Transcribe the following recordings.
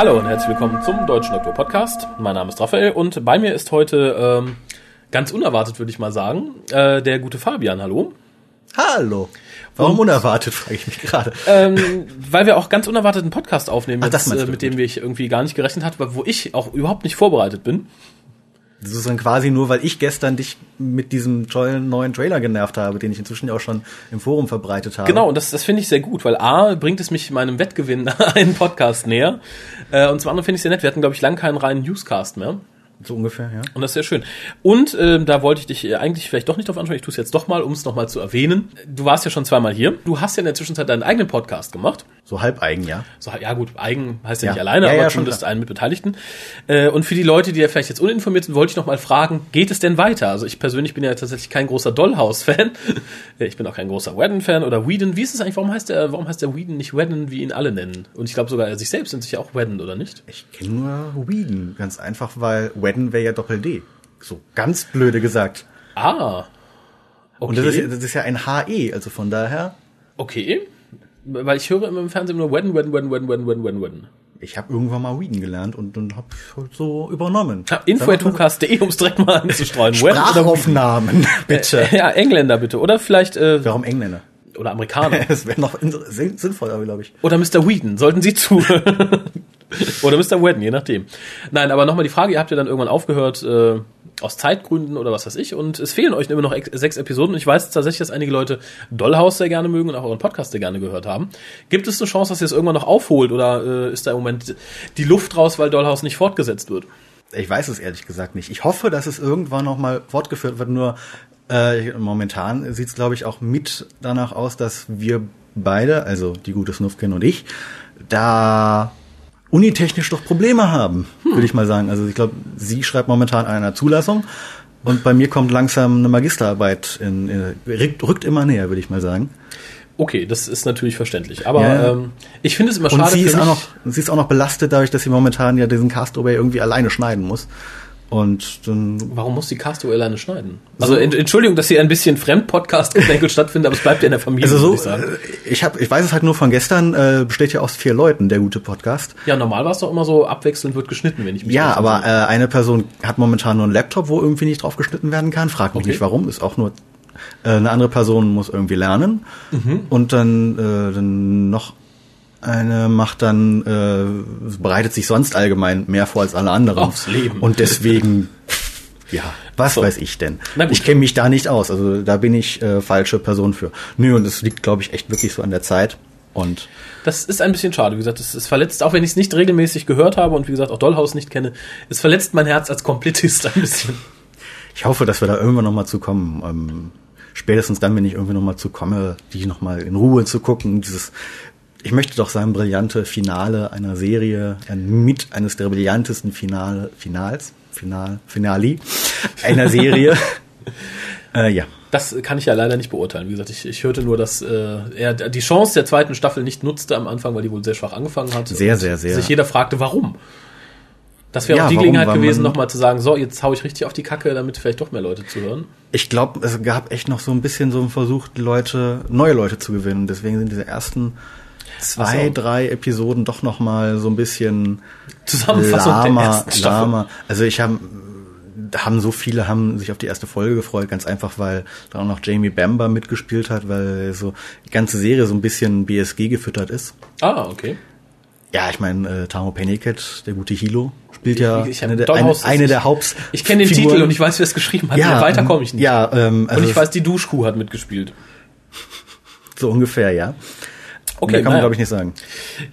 Hallo und herzlich willkommen zum Deutschen Doktor Podcast. Mein Name ist Raphael und bei mir ist heute ähm, ganz unerwartet, würde ich mal sagen, äh, der gute Fabian. Hallo. Hallo. Warum und, unerwartet, frage ich mich gerade. Ähm, weil wir auch ganz unerwartet einen Podcast aufnehmen, Ach, jetzt, äh, mit dem ich irgendwie gar nicht gerechnet hatte, wo ich auch überhaupt nicht vorbereitet bin. Das ist dann quasi nur, weil ich gestern dich mit diesem tollen neuen Trailer genervt habe, den ich inzwischen ja auch schon im Forum verbreitet habe. Genau, und das, das finde ich sehr gut, weil A, bringt es mich meinem Wettgewinn einen Podcast näher. Äh, und zum anderen finde ich sehr nett. Wir hatten, glaube ich, lang keinen reinen Newscast mehr. So ungefähr, ja. Und das ist sehr schön. Und ähm, da wollte ich dich äh, eigentlich vielleicht doch nicht drauf anschauen. Ich tue es jetzt doch mal, um es nochmal zu erwähnen. Du warst ja schon zweimal hier. Du hast ja in der Zwischenzeit deinen eigenen Podcast gemacht. So halb eigen, ja. So, ja gut, eigen heißt ja, Ja. nicht alleine, Ja, aber ja, zumindest einen mit Beteiligten. Äh, und für die Leute, die ja vielleicht jetzt uninformiert sind, wollte ich noch mal fragen, geht es denn weiter? Also ich persönlich bin ja tatsächlich kein großer Dollhouse-Fan. Ich bin auch kein großer Whedon-Fan oder Whedon. Wie ist es eigentlich? Warum heißt der, warum heißt der Whedon nicht Whedon, wie ihn alle nennen? Und ich glaube sogar, er sich selbst nennt sich ja auch Whedon, oder nicht? Ich kenne nur Whedon, ganz einfach, weil Wedden wäre ja Doppel-D. So ganz blöde gesagt. Ah. Okay. Und das ist, das ist ja ein HE, also von daher, okay. Weil ich höre immer im Fernsehen nur Whedon, Whedon, Whedon, Whedon, Whedon, Whedon, Whedon. ich habe irgendwann mal Whedon gelernt und dann habe ich halt so übernommen. Ja, Info.tucast.de, um es direkt mal anzustreuen. Sprachaufnahmen, bitte. Whedon? Ja, Engländer bitte. Oder vielleicht, äh, Warum Engländer? oder Amerikaner. Das wäre noch in- sinn- sinnvoller, glaube ich. Oder Mr. Whedon, sollten Sie zu. oder Mr. Whedon, je nachdem. Nein, aber nochmal die Frage, ihr habt ja dann irgendwann aufgehört, äh, aus Zeitgründen oder was weiß ich, und es fehlen euch immer noch sechs Episoden. Ich weiß tatsächlich, dass einige Leute Dollhouse sehr gerne mögen und auch euren Podcast sehr gerne gehört haben. Gibt es eine Chance, dass ihr es irgendwann noch aufholt oder äh, ist da im Moment die Luft raus, weil Dollhouse nicht fortgesetzt wird? Ich weiß es ehrlich gesagt nicht. Ich hoffe, dass es irgendwann noch mal fortgeführt wird. Nur äh, momentan sieht es, glaube ich, auch mit danach aus, dass wir beide, also die gute Snufkin und ich, da unitechnisch doch Probleme haben, würde ich mal sagen. Also ich glaube, sie schreibt momentan an einer Zulassung und bei mir kommt langsam eine Magisterarbeit in, in rückt, rückt immer näher, würde ich mal sagen. Okay, das ist natürlich verständlich. Aber Ja. ähm, ich finde es immer Und schade sie für ist auch noch, sie ist auch noch belastet dadurch, dass sie momentan ja diesen Castaway irgendwie alleine schneiden muss. Und dann Warum muss die Castaway alleine schneiden? Also ent Entschuldigung, dass hier ein bisschen Fremd-Podcast-Geplänkel stattfindet, aber es bleibt ja in der Familie, Also so, ich sagen. äh, ich habe, ich weiß es halt nur von gestern, äh, besteht ja aus vier Leuten, der gute Podcast. Ja, normal war es doch immer so, abwechselnd wird geschnitten, wenn ich mich Ja, aber äh, eine Person hat momentan nur einen Laptop, wo irgendwie nicht drauf geschnitten werden kann. Frag mich Okay. nicht warum, ist auch nur äh, eine andere Person muss irgendwie lernen. Mhm. Und dann, äh, dann noch eine macht dann, äh, bereitet sich sonst allgemein mehr vor als alle anderen. Aufs Leben. Und deswegen, ja, was So. weiß ich denn? Ich kenne mich da nicht aus, also da bin ich äh, falsche Person für. Nö, und es liegt, glaube ich, echt wirklich so an der Zeit. Und Das ist ein bisschen schade. Wie gesagt, es, es verletzt, auch wenn ich es nicht regelmäßig gehört habe und wie gesagt auch Dollhouse nicht kenne, es verletzt mein Herz als Komplettist ein bisschen. Ich hoffe, dass wir da irgendwann noch mal zu kommen. Ähm, spätestens dann, wenn ich irgendwie noch mal zu komme, die noch mal in Ruhe zu gucken. Dieses, ich möchte doch sagen, brillante Finale einer Serie, mit eines der brillantesten Finale, Finals, Final, Finali einer Serie. äh, ja. Das kann ich ja leider nicht beurteilen. Wie gesagt, ich, ich hörte nur, dass äh, er die Chance der zweiten Staffel nicht nutzte am Anfang, weil die wohl sehr schwach angefangen hat. Sehr, sehr, sehr. Sich jeder fragte, warum. Das wäre Ja, auch die warum? Gelegenheit gewesen, nochmal zu sagen, so, jetzt hau ich richtig auf die Kacke, damit vielleicht doch mehr Leute zuhören. Ich glaube, es gab echt noch so ein bisschen so einen Versuch, Leute, neue Leute zu gewinnen. Deswegen sind diese ersten zwei, so. drei Episoden doch noch mal so ein bisschen Zusammenfassung der lama, ersten Staffel. lama. Also ich habe haben so viele haben sich auf die erste Folge gefreut, ganz einfach, weil da auch noch Jamie Bamber mitgespielt hat, weil so die ganze Serie so ein bisschen BSG gefüttert ist. Ah, okay. Ja, ich meine, äh, Tamo Pennycat, der gute Hilo, spielt ja Ich- ich eine, der, eine, eine der Haupt. Ich kenne den Figuren. Titel und ich weiß, wer es geschrieben hat. Ja, weiter komme ich nicht. Ja, ähm, also und ich weiß, die Duschkuh hat mitgespielt. so ungefähr, ja. Okay, Mehr kann man, glaube ich, nicht sagen.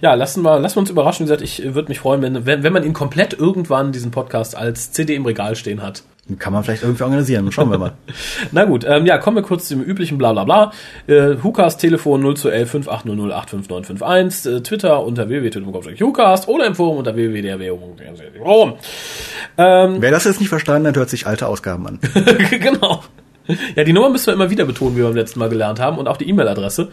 Ja, lassen wir, lassen wir uns überraschen. Wie gesagt, ich würde mich freuen, wenn, wenn, wenn man ihn komplett irgendwann, diesen Podcast, als CD im Regal stehen hat. Kann man vielleicht irgendwie organisieren. Schauen wir mal. Na gut, ähm, ja, kommen wir kurz zum üblichen Blablabla. Äh, Hukas Telefon 0 zu 11 5800 85951, äh, Twitter unter www.hucast oder im Forum unter www.forum. Ähm, Wer das jetzt nicht verstanden hat, hört sich alte Ausgaben an. genau. Ja, die Nummer müssen wir immer wieder betonen, wie wir beim letzten Mal gelernt haben und auch die E-Mail-Adresse.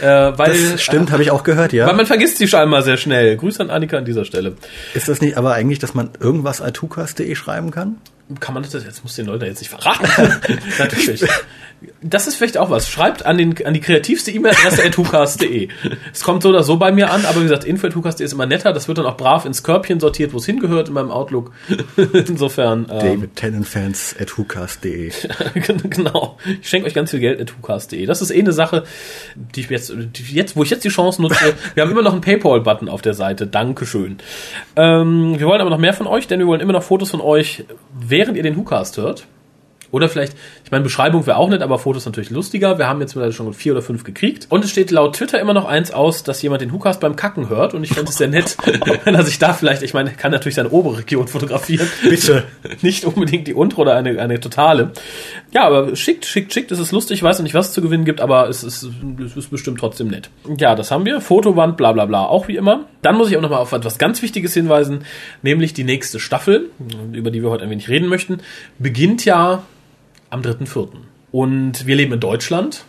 Äh, weil, Das stimmt, habe ich auch gehört, ja. Weil man vergisst sie scheinbar sehr schnell. Grüße an Annika an dieser Stelle. Ist das nicht aber eigentlich, dass man irgendwas altukas.de schreiben kann? Kann man das jetzt muss den Leuten jetzt nicht verraten? Natürlich. Das ist vielleicht auch was. Schreibt an, den, an die kreativste E-Mail-Adresse at hucast.de. Es kommt so oder so bei mir an, aber wie gesagt, info.hucast.de ist immer netter. Das wird dann auch brav ins Körbchen sortiert, wo es hingehört in meinem Outlook. Insofern. Ähm, David Tennant-Fans at hucast.de. genau. Ich schenke euch ganz viel Geld at hucast.de. Das ist eh eine Sache, die ich jetzt, die jetzt, wo ich jetzt die Chance nutze. wir haben immer noch einen Paypal-Button auf der Seite. Dankeschön. Ähm, wir wollen aber noch mehr von euch, denn wir wollen immer noch Fotos von euch, während ihr den Hucast hört. Oder vielleicht, ich meine, Beschreibung wäre auch nett, aber Fotos natürlich lustiger. Wir haben jetzt schon vier oder fünf gekriegt. Und es steht laut Twitter immer noch eins aus, dass jemand den Hukas beim Kacken hört. Und ich fände es sehr nett, wenn er sich da vielleicht, ich meine, kann natürlich seine obere Region fotografieren. Bitte. Nicht unbedingt die untere oder eine, eine totale. Ja, aber schickt, schickt, schickt. Es ist lustig. Ich weiß noch nicht, was es zu gewinnen gibt, aber es ist, es ist bestimmt trotzdem nett. Ja, das haben wir. Fotowand, bla, bla, bla. Auch wie immer. Dann muss ich auch nochmal auf etwas ganz Wichtiges hinweisen, nämlich die nächste Staffel, über die wir heute ein wenig reden möchten, beginnt ja am 3.4. Und wir leben in Deutschland.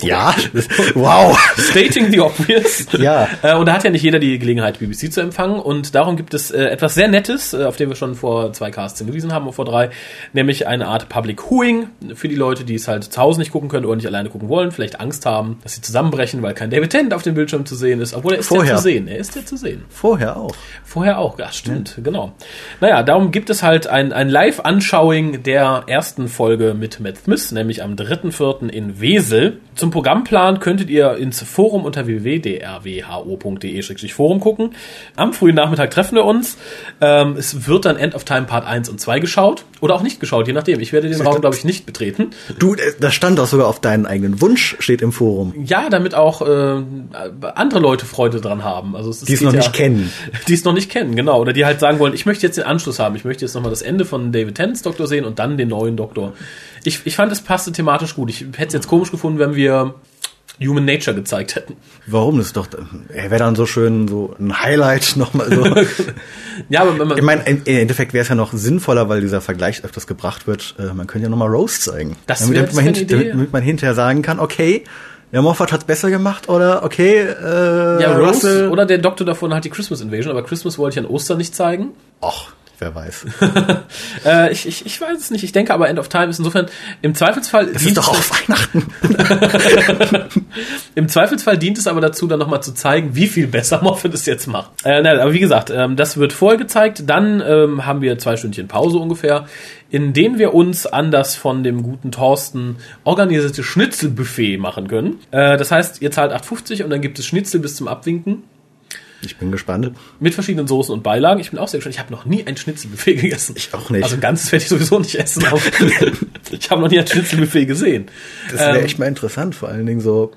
Ja, wow. Stating the obvious. Ja. Äh, und da hat ja nicht jeder die Gelegenheit, BBC zu empfangen. Und darum gibt es äh, etwas sehr Nettes, äh, auf dem wir schon vor zwei Casts hingewiesen haben, oder vor drei, nämlich eine Art Public Hooing für die Leute, die es halt zu Hause nicht gucken können oder nicht alleine gucken wollen, vielleicht Angst haben, dass sie zusammenbrechen, weil kein David Tennant auf dem Bildschirm zu sehen ist. Obwohl er ist Vorher. ja zu sehen. Er ist ja zu sehen. Vorher auch. Vorher auch, ja, stimmt, ja. genau. Naja, darum gibt es halt ein, ein Live-Anschauing der ersten Folge mit Matt Smith, nämlich am 3.4. in Wesel. Zum Programmplan könntet ihr ins Forum unter www.drwho.de-forum gucken. Am frühen Nachmittag treffen wir uns. Ähm, es wird dann End of Time Part 1 und 2 geschaut. Oder auch nicht geschaut, je nachdem. Ich werde den Raum, glaube ich, nicht betreten. Du, das stand auch sogar auf deinen eigenen Wunsch, steht im Forum. Ja, damit auch äh, andere Leute Freude dran haben. Also es, die es noch ja, nicht kennen. Die es noch nicht kennen, genau. Oder die halt sagen wollen, ich möchte jetzt den Anschluss haben. Ich möchte jetzt nochmal das Ende von David Tennants Doktor sehen und dann den neuen Doktor. Ich, ich fand, es passte thematisch gut. Ich hätte es jetzt komisch gefunden, wenn wir Human Nature gezeigt hätten. Warum? Das ist doch, er wäre dann so schön so ein Highlight nochmal so. ja, aber wenn man, ich meine, im Endeffekt wäre es ja noch sinnvoller, weil dieser Vergleich öfters gebracht wird. Äh, man könnte ja nochmal Rose zeigen. Das damit, damit, man hint, Idee. damit man hinterher sagen kann, okay, der Moffat hat's besser gemacht oder okay, äh, ja, Rose Russell. oder der Doktor davon hat die Christmas Invasion, aber Christmas wollte ich an Ostern nicht zeigen. Och, wer weiß. äh, ich, ich, ich weiß es nicht. Ich denke aber End of Time ist insofern im Zweifelsfall. Das ist doch auch Weihnachten. Im Zweifelsfall dient es aber dazu, dann nochmal zu zeigen, wie viel besser Moffat es jetzt macht. Äh, nein, aber wie gesagt, ähm, das wird vorher gezeigt. Dann ähm, haben wir zwei Stündchen Pause ungefähr, in denen wir uns an das von dem guten Thorsten organisierte Schnitzelbuffet machen können. Äh, das heißt, ihr zahlt 8,50 und dann gibt es Schnitzel bis zum Abwinken. Ich bin gespannt. Mit verschiedenen Soßen und Beilagen. Ich bin auch sehr gespannt. Ich habe noch nie ein Schnitzelbuffet gegessen. Ich auch nicht. Also ganzes werde ich sowieso nicht essen. Ich habe noch nie ein Schnitzelbuffet gesehen. Das wäre ähm, echt mal interessant, vor allen Dingen so.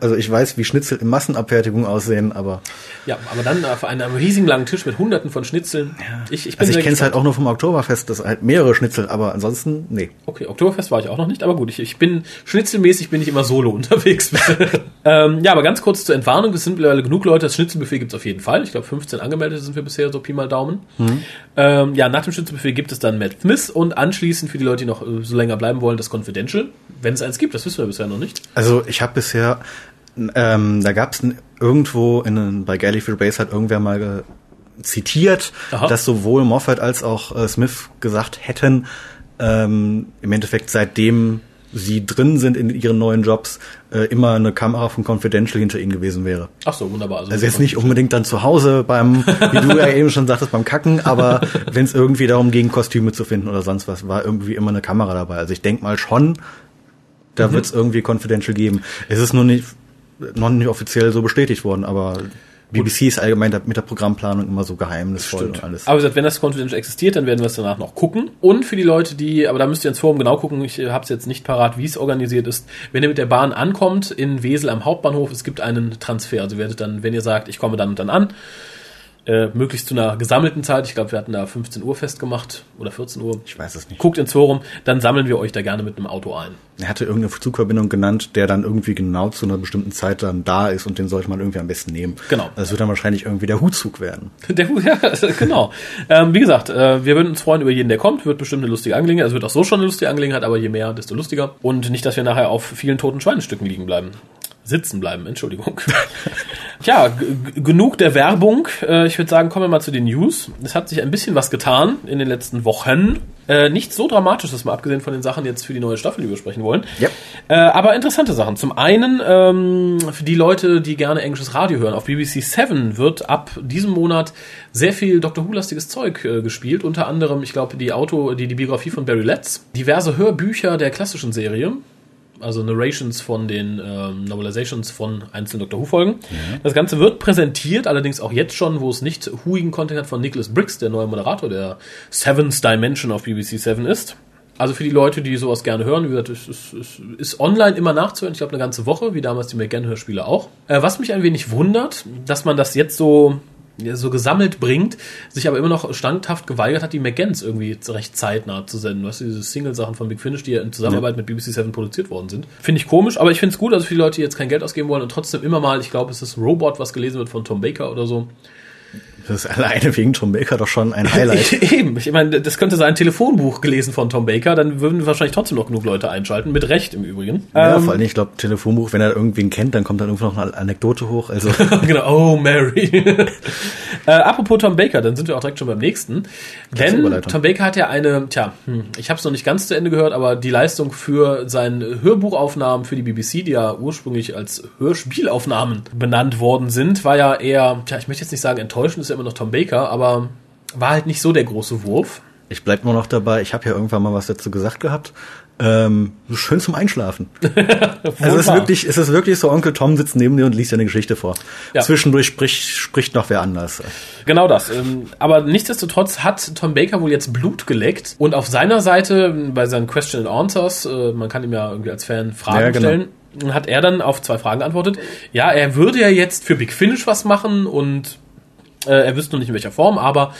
Also ich weiß, wie Schnitzel in Massenabfertigung aussehen, aber ja, aber dann auf einem riesigen langen Tisch mit Hunderten von Schnitzeln. Ja. Ich, ich bin also ich kenne es halt auch nur vom Oktoberfest, das halt mehrere Schnitzel, aber ansonsten nee. Okay, Oktoberfest war ich auch noch nicht, aber gut, ich, ich bin schnitzelmäßig bin ich immer solo unterwegs. ähm, ja, aber ganz kurz zur Entwarnung, es sind mittlerweile genug Leute, das Schnitzelbuffet gibt's auf jeden Fall. Ich glaube 15 angemeldet sind wir bisher, so Pi mal Daumen. Mhm. Ähm, ja, nach dem Schnitzelbuffet gibt es dann Matt Smith und anschließend für die Leute, die noch äh, so länger bleiben wollen, das Confidential, wenn es eins gibt, das wissen wir bisher noch nicht. Also ich habe bisher ähm, da gab es irgendwo in, bei Gallifrey Base hat irgendwer mal zitiert, Aha. dass sowohl Moffat als auch äh, Smith gesagt hätten, ähm, im Endeffekt seitdem sie drin sind in ihren neuen Jobs, äh, immer eine Kamera von Confidential hinter ihnen gewesen wäre. Ach so, wunderbar. Also, also jetzt nicht unbedingt dann zu Hause beim, wie du ja eben schon sagtest, beim Kacken, aber wenn es irgendwie darum ging, Kostüme zu finden oder sonst was, war irgendwie immer eine Kamera dabei. Also ich denk mal schon, da mhm. wird es irgendwie Confidential geben. Es ist nur nicht noch nicht offiziell so bestätigt worden, aber BBC ist allgemein mit der Programmplanung immer so geheimnisvoll und alles. Aber wie gesagt, wenn das Confidential existiert, dann werden wir es danach noch gucken. Und für die Leute, die, aber da müsst ihr ins Forum genau gucken, ich habe es jetzt nicht parat, wie es organisiert ist. Wenn ihr mit der Bahn ankommt in Wesel am Hauptbahnhof, es gibt einen Transfer. Also werdet dann, wenn ihr sagt, ich komme dann und dann an, äh, möglichst zu einer gesammelten Zeit. Ich glaube, wir hatten da 15 Uhr festgemacht oder 14 Uhr. Ich weiß es nicht. Guckt ins Forum, dann sammeln wir euch da gerne mit einem Auto ein. Er hatte irgendeine Zugverbindung genannt, der dann irgendwie genau zu einer bestimmten Zeit dann da ist und den sollte man irgendwie am besten nehmen. Genau. Das wird dann wahrscheinlich irgendwie der Hutzug werden. Der Hut, ja, genau. ähm, wie gesagt, äh, wir würden uns freuen über jeden, der kommt. Wird bestimmt eine lustige Angelegenheit. Es wird auch so schon eine lustige Angelegenheit, aber je mehr, desto lustiger. Und nicht, dass wir nachher auf vielen toten Schweinestücken liegen bleiben. Sitzen bleiben, Entschuldigung. Ja, genug der Werbung. Äh, ich würde sagen, kommen wir mal zu den News. Es hat sich ein bisschen was getan in den letzten Wochen. Äh, nicht so dramatisches, mal abgesehen von den Sachen jetzt für die neue Staffel, die wir sprechen wollen. Yep. Äh, aber interessante Sachen. Zum einen, ähm, für die Leute, die gerne englisches Radio hören, auf BBC 7 wird ab diesem Monat sehr viel Dr. Who-lastiges Zeug äh, gespielt. Unter anderem, ich glaube, die Auto, die, die Biografie von Barry Letts, diverse Hörbücher der klassischen Serie also Narrations von den ähm, Novelizations von einzelnen Doctor Who-Folgen. Ja. Das Ganze wird präsentiert, allerdings auch jetzt schon, wo es nicht Whoigen Content hat, von Nicholas Briggs, der neue Moderator der Seventh Dimension auf BBC 7 ist. Also für die Leute, die sowas gerne hören, wie gesagt, es ist, ist, ist online immer nachzuhören. Ich glaube, eine ganze Woche, wie damals die McGann-Hörspiele auch. Äh, was mich ein wenig wundert, dass man das jetzt so so gesammelt bringt, sich aber immer noch standhaft geweigert hat, die McGanns irgendwie recht zeitnah zu senden. Weißt du, diese Single-Sachen von Big Finish, die ja in Zusammenarbeit ja. mit BBC 7 produziert worden sind. Finde ich komisch, aber ich finde es gut, also für die Leute, die jetzt kein Geld ausgeben wollen und trotzdem immer mal, ich glaube, es ist Robot, was gelesen wird von Tom Baker oder so. Das ist alleine wegen Tom Baker doch schon ein Highlight. Eben, ich meine, das könnte sein Telefonbuch gelesen von Tom Baker, dann würden wahrscheinlich trotzdem noch genug Leute einschalten, mit Recht im Übrigen. Ja, ähm, vor allem, ich glaube, Telefonbuch, wenn er irgendwen kennt, dann kommt dann irgendwo noch eine Anekdote hoch. Also genau, oh Mary. äh, apropos Tom Baker, dann sind wir auch direkt schon beim nächsten. Denn Tom Baker hat ja eine, tja, hm, ich habe es noch nicht ganz zu Ende gehört, aber die Leistung für seine Hörbuchaufnahmen für die BBC, die ja ursprünglich als Hörspielaufnahmen benannt worden sind, war ja eher, tja, ich möchte jetzt nicht sagen enttäuschend, ist ja immer noch Tom Baker, aber war halt nicht so der große Wurf. Ich bleib nur noch dabei, ich habe ja irgendwann mal was dazu gesagt gehabt. Ähm, schön zum Einschlafen. also es ist wirklich, es ist wirklich so, Onkel Tom sitzt neben dir und liest dir eine Geschichte vor. Ja. Zwischendurch spricht, spricht noch wer anders. Genau das. Ähm, aber nichtsdestotrotz hat Tom Baker wohl jetzt Blut geleckt und auf seiner Seite bei seinen Question and Answers, äh, man kann ihm ja irgendwie als Fan Fragen ja, genau. stellen, hat er dann auf zwei Fragen geantwortet. Ja, er würde ja jetzt für Big Finish was machen und äh, er wüsste noch nicht in welcher Form, aber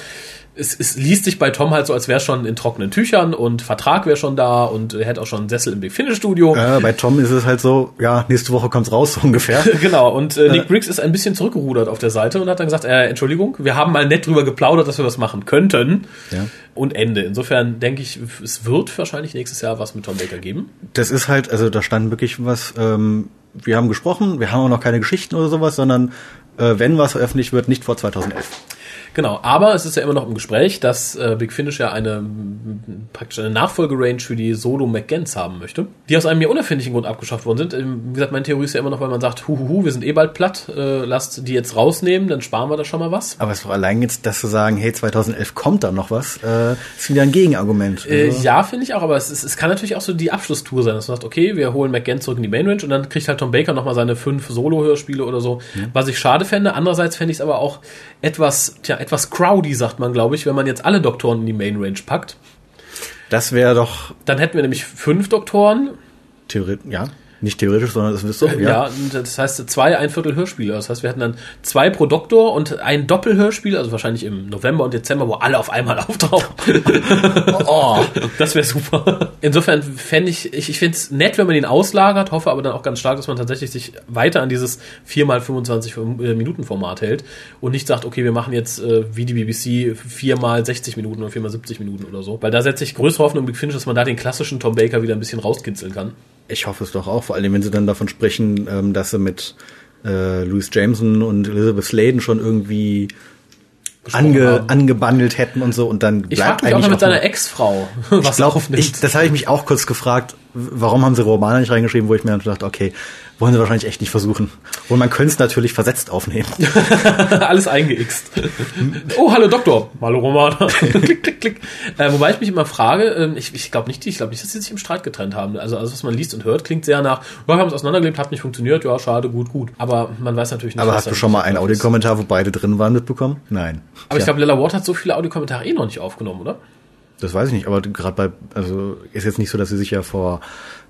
es, es liest sich bei Tom halt so, als wäre schon in trockenen Tüchern und Vertrag wäre schon da und er hätte auch schon einen Sessel im Big Finish Studio. Ja, bei Tom ist es halt so, ja, nächste Woche kommt's raus, so ungefähr. genau, und äh, Nick Briggs ist ein bisschen zurückgerudert auf der Seite und hat dann gesagt, äh, Entschuldigung, wir haben mal nett drüber geplaudert, dass wir was machen könnten. Ja. Und Ende. Insofern denke ich, es wird wahrscheinlich nächstes Jahr was mit Tom Baker geben. Das ist halt, also da stand wirklich was, ähm, wir haben gesprochen, wir haben auch noch keine Geschichten oder sowas, sondern äh, wenn was veröffentlicht wird, nicht vor 2011. Genau, aber es ist ja immer noch im Gespräch, dass äh, Big Finish ja eine praktisch eine Nachfolgerange für die Solo McGants haben möchte, die aus einem mir unerfindlichen Grund abgeschafft worden sind. Ähm, wie gesagt, meine Theorie ist ja immer noch, weil man sagt, huhuhu, wir sind eh bald platt, äh, lasst die jetzt rausnehmen, dann sparen wir da schon mal was. Aber es war allein jetzt, dass zu sagen, hey, 2011 kommt da noch was, äh, ist wieder ein Gegenargument. Äh, also. ja, finde ich auch, aber es, ist, es kann natürlich auch so die Abschlusstour sein, dass man sagt, okay, wir holen McGann zurück in die Main Range und dann kriegt halt Tom Baker nochmal seine fünf Solo-Hörspiele oder so, mhm. was ich schade fände. Andererseits fände ich es aber auch etwas, tja, etwas crowdy, sagt man, glaube ich, wenn man jetzt alle Doktoren in die Main Range packt. Das wäre doch. Dann hätten wir nämlich fünf Doktoren. Theoretisch, ja. Nicht theoretisch, sondern das wirst du. Ja. ja, das heißt zwei ein Viertel Hörspiele. Das heißt, wir hätten dann zwei pro Doktor und ein Doppelhörspiel, also wahrscheinlich im November und Dezember, wo alle auf einmal auftauchen. oh, das wäre super. Insofern fände ich, ich, ich finde es nett, wenn man ihn auslagert, hoffe aber dann auch ganz stark, dass man tatsächlich sich weiter an dieses 4x25 äh, Minuten Format hält und nicht sagt, okay, wir machen jetzt äh, wie die BBC 4x60 Minuten oder 4x70 Minuten oder so. Weil da setze ich größere Hoffnung Big Finish, dass man da den klassischen Tom Baker wieder ein bisschen rauskitzeln kann. Ich hoffe es doch auch, vor allem wenn sie dann davon sprechen, ähm, dass sie mit äh, Louis Jameson und Elizabeth Sladen schon irgendwie ange, angebandelt hätten und so und dann bleibt ich eigentlich auch mit seiner Ex-Frau was ich glaub, ich, das habe ich mich auch kurz gefragt warum haben sie Romane nicht reingeschrieben wo ich mir dann dachte okay wollen sie wahrscheinlich echt nicht versuchen. Und man könnte es natürlich versetzt aufnehmen. Alles eingeixt. oh, hallo Doktor. Hallo Romana. klick, klick, klick. Äh, wobei ich mich immer frage, äh, ich, ich glaube nicht, ich glaube nicht, dass sie sich im Streit getrennt haben. Also alles, was man liest und hört, klingt sehr nach, wir haben es auseinandergelebt, hat nicht funktioniert, ja, schade, gut, gut. Aber man weiß natürlich nicht. Aber hast du schon mal einen Audiokommentar, wo beide drin waren, mitbekommen? Nein. Aber Tja. ich glaube, Lilla Ward hat so viele Audiokommentare eh noch nicht aufgenommen, oder? Das weiß ich nicht, aber gerade bei, also ist jetzt nicht so, dass sie sich ja vor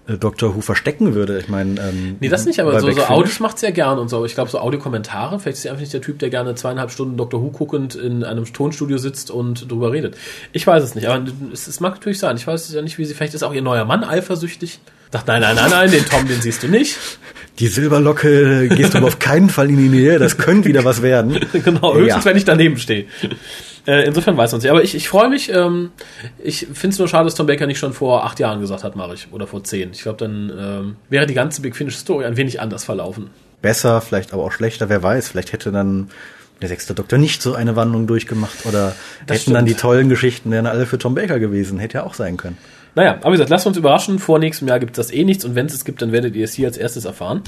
äh, Doctor Who verstecken würde. Ich meine, ähm, nee, das nicht, aber so, so Audios macht's ja gern und so. Ich glaube, so Audiokommentare, vielleicht ist sie einfach nicht der Typ, der gerne zweieinhalb Stunden Doctor Who guckend in einem Tonstudio sitzt und drüber redet. Ich weiß es nicht, aber es, es mag natürlich sein. Ich weiß ja nicht, wie sie, vielleicht ist auch ihr neuer Mann eifersüchtig. Sagt, nein, nein, nein, nein, den Tom, den siehst du nicht. Die Silberlocke gehst du aber auf keinen Fall in die Nähe, das könnte wieder was werden. genau, höchstens, ja. wenn ich daneben stehe. Äh, insofern weiß man es nicht. Aber ich, ich freue mich. Ähm, ich finde es nur schade, dass Tom Baker nicht schon vor acht Jahren gesagt hat, mache ich. Oder vor zehn. Ich glaube, dann ähm, wäre die ganze Big Finish Story ein wenig anders verlaufen. besser, vielleicht aber auch schlechter, wer weiß. Vielleicht hätte dann der sechste Doktor nicht so eine Wandlung durchgemacht oder Das hätten dann stimmt. die tollen Geschichten wären alle für Tom Baker gewesen. Hätte ja auch sein können. Naja, aber wie gesagt, lasst uns überraschen. Vor nächstem Jahr gibt es das eh nichts und wenn es es gibt, dann werdet ihr es hier als erstes erfahren.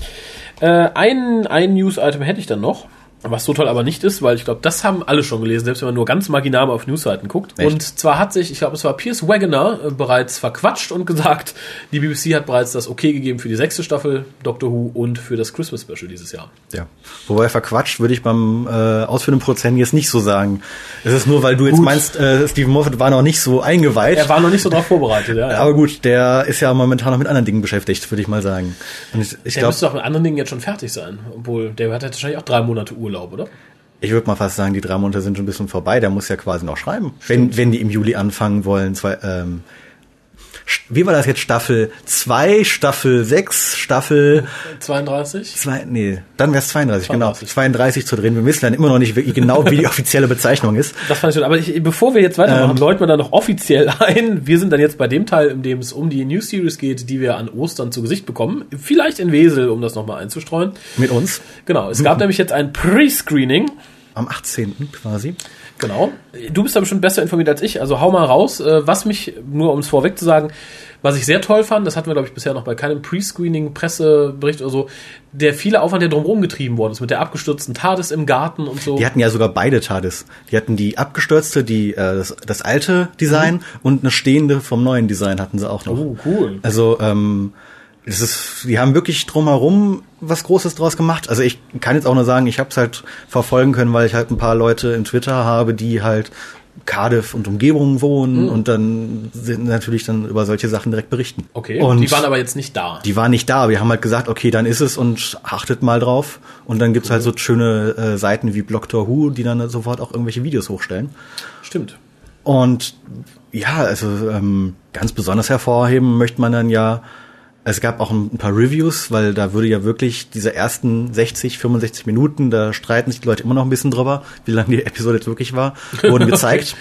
Äh, ein, ein News-Item hätte ich dann noch. Was so toll aber nicht ist, weil ich glaube, das haben alle schon gelesen, selbst wenn man nur ganz marginal auf Newsseiten guckt. Echt? Und zwar hat sich, ich glaube, es war Piers Wagoner äh, bereits verquatscht und gesagt, die BBC hat bereits das Okay gegeben für die sechste Staffel Doctor Who und für das Christmas Special dieses Jahr. Ja. Wobei verquatscht würde ich beim äh, ausführenden Prozent jetzt nicht so sagen. Es ist nur, weil du jetzt Gut. meinst, äh, Stephen Moffat war noch nicht so eingeweiht. Er war noch nicht so drauf vorbereitet, ja. ja. aber gut, der ist ja momentan noch mit anderen Dingen beschäftigt, würde ich mal sagen. Und ich, ich der glaube, müsste doch mit anderen Dingen jetzt schon fertig sein. Obwohl, der hat jetzt wahrscheinlich auch drei Monate Urlaub, oder? ich würde mal fast sagen, die drei Monate sind schon ein bisschen vorbei. Der muss ja quasi noch schreiben, wenn, wenn die im Juli anfangen wollen. Zwei, ähm, wie war das jetzt? Staffel 2, Staffel 6, Staffel 32? Zwei, nee, dann wäre es 32, 32. genau. 32 zu drehen. Wir wissen dann immer noch nicht wirklich genau, wie die offizielle Bezeichnung ist. Das fand ich schon. Aber ich, bevor wir jetzt weitermachen, Ähm. läuten wir da noch offiziell ein. Wir sind dann jetzt bei dem Teil, in dem es um die News Series geht, die wir an Ostern zu Gesicht bekommen. Vielleicht in Wesel, um das nochmal einzustreuen. Mit uns. Genau. Es gab nämlich jetzt ein Pre-Screening. Am 18. quasi. Genau. Du bist da bestimmt besser informiert als ich. Also hau mal raus. Äh, Was mich, nur um es vorweg zu sagen, was ich sehr toll fand, das hatten wir, glaube ich, bisher noch bei keinem Pre-Screening, Pressebericht oder so, der viele Aufwand, der drumherum getrieben worden ist, mit der abgestürzten TARDIS im Garten und so. Die hatten ja sogar beide TARDIS. Die hatten die abgestürzte, die, äh, das, das alte Design und eine stehende vom neuen Design hatten sie auch noch. oh, cool. Also, ähm, es ist, die haben wirklich drumherum was Großes draus gemacht. Also ich kann jetzt auch nur sagen, ich habe es halt verfolgen können, weil ich halt ein paar Leute in Twitter habe, die halt Cardiff und Umgebungen wohnen Mhm. und dann sind natürlich dann über solche Sachen direkt berichten. Okay. Und die waren aber jetzt nicht da. die waren nicht da. Wir haben halt gesagt, okay, dann ist es und achtet mal drauf. Und dann gibt's halt so schöne äh, Seiten wie Blocktor Who, die dann sofort auch irgendwelche Videos hochstellen. Stimmt. Und ja, also ähm, ganz besonders hervorheben möchte man dann ja, es gab auch ein paar Reviews, weil da würde ja wirklich diese ersten 60, 65 Minuten, da streiten sich die Leute immer noch ein bisschen drüber, wie lange die Episode jetzt wirklich war, wurden gezeigt.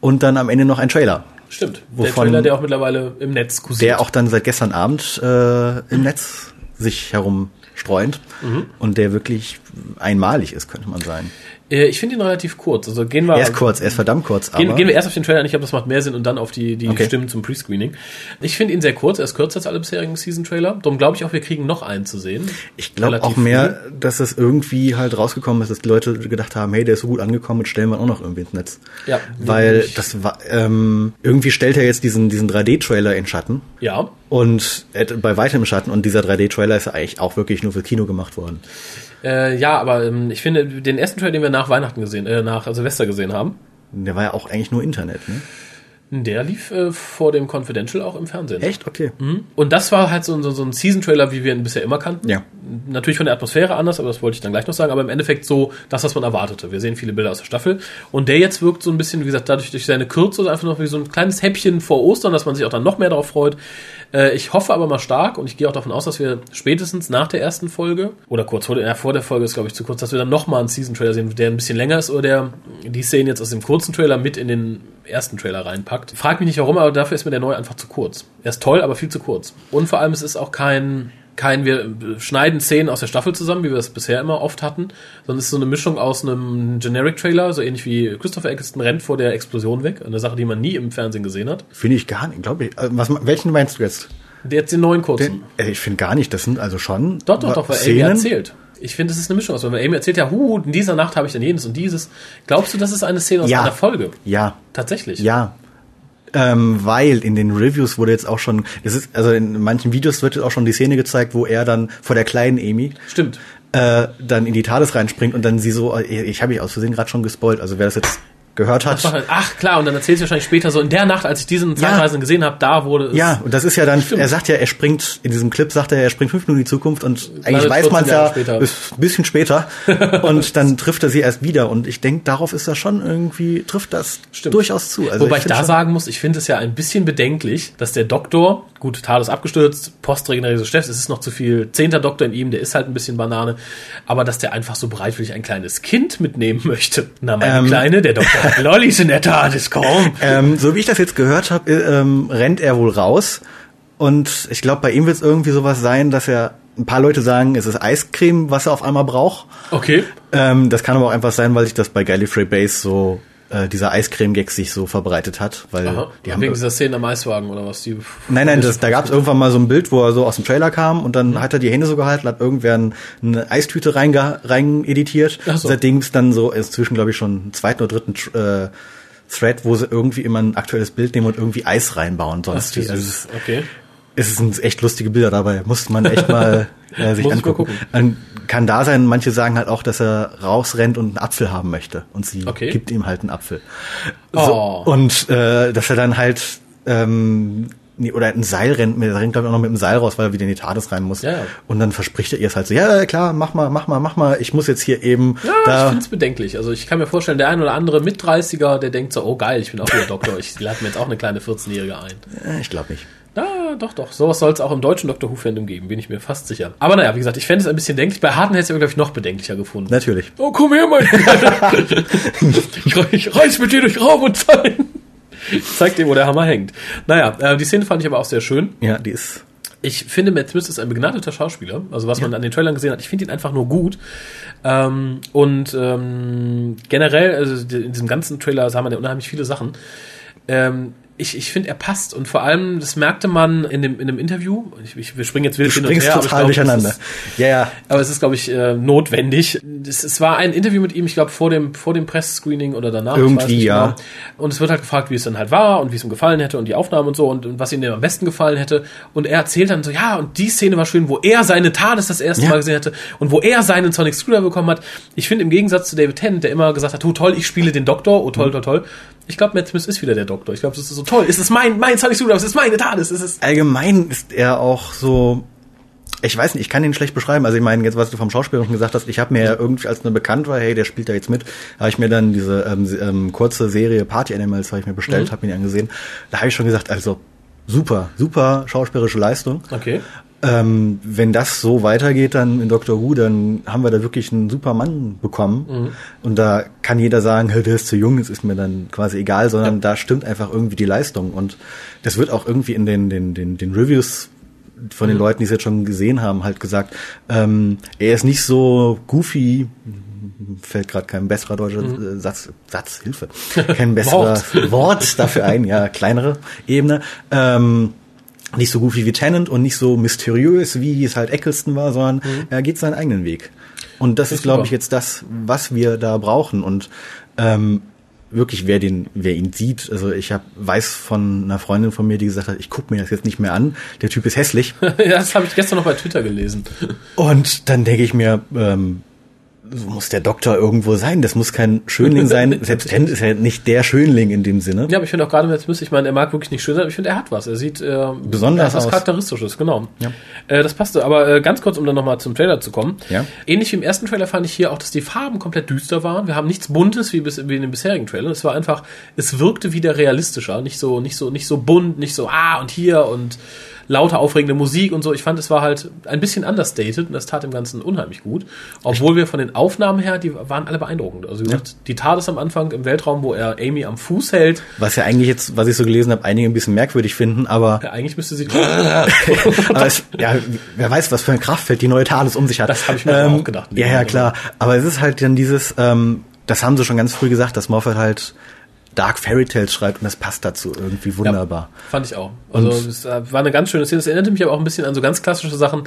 Und dann am Ende noch ein Trailer, Stimmt. Wovon- der Trailer, der auch mittlerweile im Netz kursiert. der auch dann seit gestern Abend äh, im Netz sich herumstreunt und der wirklich einmalig ist, könnte man sagen. Äh, ich finde ihn relativ kurz. Also gehen wir. Er ist kurz, er ist verdammt kurz, aber Gehen, gehen wir erst auf den Trailer an. Ich glaube, das macht mehr Sinn und dann auf die, die Okay. Stimmen zum Pre-Screening. Ich finde ihn sehr kurz. Er ist kürzer als alle bisherigen Season-Trailer. Darum glaube ich auch, wir kriegen noch einen zu sehen. ich glaube auch mehr, dass es irgendwie halt rausgekommen ist, dass die Leute gedacht haben, hey, der ist so gut angekommen, jetzt stellen wir ihn auch noch irgendwie ins Netz. Ja, Weil wirklich. das war, ähm, irgendwie stellt er jetzt diesen, diesen 3D-Trailer in Schatten. Ja. Und äh, bei weitem Schatten. Und dieser 3D-Trailer ist ja eigentlich auch wirklich nur für Kino gemacht worden. Äh, ja, aber ähm, ich finde, den ersten Trailer, den wir nach Weihnachten gesehen, äh, nach Silvester gesehen haben, Der war ja auch eigentlich nur Internet, ne? Der lief äh, vor dem Confidential auch im Fernsehen. Echt? Okay. Mhm. Und das war halt so, so, so ein Season-Trailer, wie wir ihn bisher immer kannten. Ja. Natürlich von der Atmosphäre anders, aber das wollte ich dann gleich noch sagen. Aber im Endeffekt so das, was man erwartete. Wir sehen viele Bilder aus der Staffel. Und der jetzt wirkt so ein bisschen, wie gesagt, dadurch durch seine Kürze einfach noch wie so ein kleines Häppchen vor Ostern, dass man sich auch dann noch mehr darauf freut. Äh, ich hoffe aber mal stark und ich gehe auch davon aus, dass wir spätestens nach der ersten Folge oder kurz vor der, ja, vor der Folge ist, glaube ich, zu kurz, dass wir dann nochmal einen Season-Trailer sehen, der ein bisschen länger ist oder der die Szenen jetzt aus dem kurzen Trailer mit in den ersten Trailer reinpackt. Frag mich nicht warum, aber dafür ist mir der neue einfach zu kurz. Er ist toll, aber viel zu kurz. Und vor allem, es ist auch kein, kein, wir schneiden Szenen aus der Staffel zusammen, wie wir es bisher immer oft hatten, sondern es ist so eine Mischung aus einem Generic-Trailer, so ähnlich wie Christopher Eccleston rennt vor der Explosion weg, eine Sache, die man nie im Fernsehen gesehen hat. Finde ich gar nicht, glaube ich. Also, Was, welchen meinst du jetzt? Der jetzt den neuen kurzen. Den, äh, ich finde gar nicht, das sind also schon Doch, doch, doch, weil Amy Szenen. erzählt. Ich finde, es ist eine Mischung aus, weil Amy erzählt ja, hu, in dieser Nacht habe ich dann jenes und dieses. Glaubst du, das ist eine Szene aus Ja. einer Folge? Ja, Tatsächlich. ja. Ähm, weil in den Reviews wurde jetzt auch schon, es ist, also in manchen Videos wird jetzt auch schon die Szene gezeigt, wo er dann vor der kleinen Amy Stimmt. äh, dann in die TARDIS reinspringt und dann sie so, äh, ich habe mich aus Versehen gerade schon gespoilt, also wer das jetzt gehört hat. Ach klar, und dann erzählst du wahrscheinlich später so, in der Nacht, als ich diesen Zeitreisen gesehen habe, da wurde es. Ja, und das ist ja dann, Stimmt. er sagt ja, er springt, in diesem Clip sagt er, er springt fünf Minuten in die Zukunft und eigentlich weiß 14 man es ja, später. ist ein bisschen später und dann trifft er sie erst wieder und ich denke, darauf ist das schon irgendwie, trifft das Stimmt. durchaus zu. Also Wobei ich, find da sagen muss, ich finde es ja ein bisschen bedenklich, dass der Doktor, gut, Thales abgestürzt, postregenerierter Chef, es ist noch zu viel, zehnter Doktor in ihm, der ist halt ein bisschen Banane, aber dass der einfach so bereitwillig ein kleines Kind mitnehmen möchte. Na, meine Ähm. Kleine, der Doktor Lollis in der TARDIS, komm. Ähm, so wie ich das jetzt gehört habe, ähm, rennt er wohl raus. Und ich glaube, bei ihm wird es irgendwie sowas sein, dass er ein paar Leute sagen, es ist Eiscreme, was er auf einmal braucht. Okay. Ähm, das kann aber auch einfach sein, weil sich das bei Gallifrey Base so äh, dieser Eiscreme-Gag sich so verbreitet hat, weil Aha. die haben Wegen dieser Szene am Eiswagen oder was? Die Nein, nein, das, da gab es irgendwann mal so ein Bild, wo er so aus dem Trailer kam und dann hat er die Hände so gehalten, hat irgendwer ein- eine Eistüte reinge- rein editiert. Ach so. Seitdem ist dann so, inzwischen glaube ich schon einen zweiten oder dritten äh, Thread, wo sie irgendwie immer ein aktuelles Bild nehmen und irgendwie Eis reinbauen. Sonst wie. Also. Okay. Es sind echt lustige Bilder dabei. Muss man echt mal äh, sich ich angucken. Ähm, Kann da sein, manche sagen halt auch, dass er rausrennt und einen Apfel haben möchte. Und sie Okay. gibt ihm halt einen Apfel. Oh. Und äh, dass er dann halt ähm, nee, oder ein Seil rennt, er rennt glaube ich auch noch mit dem Seil raus, weil er wieder in die TARDIS rein muss. Ja, ja. Und dann verspricht er ihr es halt so, ja klar, mach mal, mach mal, mach mal, ich muss jetzt hier eben Ja, ich da. finde es bedenklich. Also ich kann mir vorstellen, der ein oder andere Mit-30er, der denkt so, oh geil, ich bin auch wieder Doktor, ich lade mir jetzt auch eine kleine 14-Jährige ein. Äh, ich glaube nicht. Na, doch, doch. Sowas soll es auch im deutschen Doctor Who-Fandom geben, bin ich mir fast sicher. Aber naja, wie gesagt, ich fände es ein bisschen bedenklich. Bei Harten hätte es ja, glaube ich, noch bedenklicher gefunden. Natürlich. Oh, komm her, mein ich, ich reiß mit dir durch Raum und Zeit. Ich zeig dir, wo der Hammer hängt. Naja, äh, die Szene fand ich aber auch sehr schön. Ja, die ist. Ich finde, Matt Smith ist ein begnadeter Schauspieler. Also was man an den Trailern gesehen hat, ich finde ihn einfach nur gut. Ähm, und ähm, generell, also in diesem ganzen Trailer sah man ja unheimlich viele Sachen. Ähm, ich, ich finde, er passt. Und vor allem, das merkte man in dem, in dem Interview. Ich, ich, wir springen jetzt wild Du hin und springst her. total glaube, das durcheinander. ist- Ja, ja. aber es ist, glaube ich, äh, notwendig. Es, es war ein Interview mit ihm, ich glaube, vor dem, vor dem Pressscreening oder danach. Irgendwie, ja. Genau. Und es wird halt gefragt, wie es dann halt war und wie es ihm gefallen hätte und die Aufnahmen und so und, und was ihm am besten gefallen hätte. Und er erzählt dann so, ja, und die Szene war schön, wo er seine TARDIS das erste Ja. Mal gesehen hatte und wo er seinen Sonic Screwdriver bekommen hat. Ich finde im Gegensatz zu David Tennant, der immer gesagt hat, oh toll, ich spiele den Doktor, oh Mhm. toll, toll, toll. Ich glaube, Matt Smith ist wieder der Doktor. Ich glaube, es ist so toll. Es ist mein, mein Sonic Screwdriver, es ist meine TARDIS, es ist... allgemein ist er auch so. Ich weiß nicht, ich kann ihn schlecht beschreiben. Also ich meine, jetzt was du vom Schauspieler gesagt hast, ich habe mir ja irgendwie, als mir bekannt war, hey, der spielt da jetzt mit, habe ich mir dann diese ähm, ähm, kurze Serie Party Animals habe ich mir bestellt, habe ihn angesehen. Da habe ich schon gesagt, also super, super schauspielerische Leistung. Okay. Ähm, wenn das so weitergeht dann in Doctor Who, dann haben wir da wirklich einen super Mann bekommen. Und da kann jeder sagen, hey, der ist zu jung, das ist mir dann quasi egal, sondern da stimmt einfach irgendwie die Leistung. Und das wird auch irgendwie in den, den, den, den Reviews von den Leuten, die es jetzt schon gesehen haben, halt gesagt, ähm, er ist nicht so goofy, fällt gerade kein besserer deutscher äh, Satz, Satz, Hilfe, kein besserer Wort. dafür ein, ja, kleinere Ebene. Ähm, nicht so goofy wie Tennant und nicht so mysteriös, wie es halt Eccleston war, sondern er geht seinen eigenen Weg. Und das ist, glaube ich, jetzt das, was wir da brauchen. Und ähm, wirklich, wer den, wer ihn sieht, also ich hab, weiß von einer Freundin von mir, die gesagt hat, ich guck mir das jetzt nicht mehr an, der Typ ist hässlich. ja, das habe ich gestern noch bei Twitter gelesen. Und dann denke ich mir, ähm, muss der Doktor irgendwo sein. Das muss kein Schönling sein. Selbst Tennant ist ja nicht der Schönling in dem Sinne. Ja, aber ich finde auch gerade Matt Smith, ich meine, er mag wirklich nicht schön sein, aber ich finde, er hat was. Er sieht äh, Besonders er hat was aus. Charakteristisches, genau. Ja. Äh, das passte. Aber äh, ganz kurz, um dann nochmal zum Trailer zu kommen. Ja. Ähnlich wie im ersten Trailer fand ich hier auch, dass die Farben komplett düster waren. Wir haben nichts Buntes wie, bis, wie in den bisherigen Trailern. Es war einfach, es wirkte wieder realistischer. Nicht so, nicht so, nicht so bunt, nicht so, ah, und hier und lauter aufregende Musik und so. Ich fand, es war halt ein bisschen understated und das tat dem Ganzen unheimlich gut. Obwohl wir von den Aufnahmen her, die waren alle beeindruckend. Also wie gesagt, die TARDIS am Anfang im Weltraum, wo er Amy am Fuß hält. Was ja eigentlich jetzt, was ich so gelesen habe, einige ein bisschen merkwürdig finden, aber, Ja, eigentlich müsste sie. aber es, ja, wer weiß, was für ein Kraftfeld die neue TARDIS um sich hat. Das habe ich mir auch gedacht. Ja, ja, klar. Aber es ist halt dann dieses, ähm, das haben sie schon ganz früh gesagt, dass Moffat halt Dark Fairy Tales schreibt und das passt dazu irgendwie wunderbar. Ja, fand ich auch. Also Und- es äh, war eine ganz schöne Szene. Es erinnerte mich aber auch ein bisschen an so ganz klassische Sachen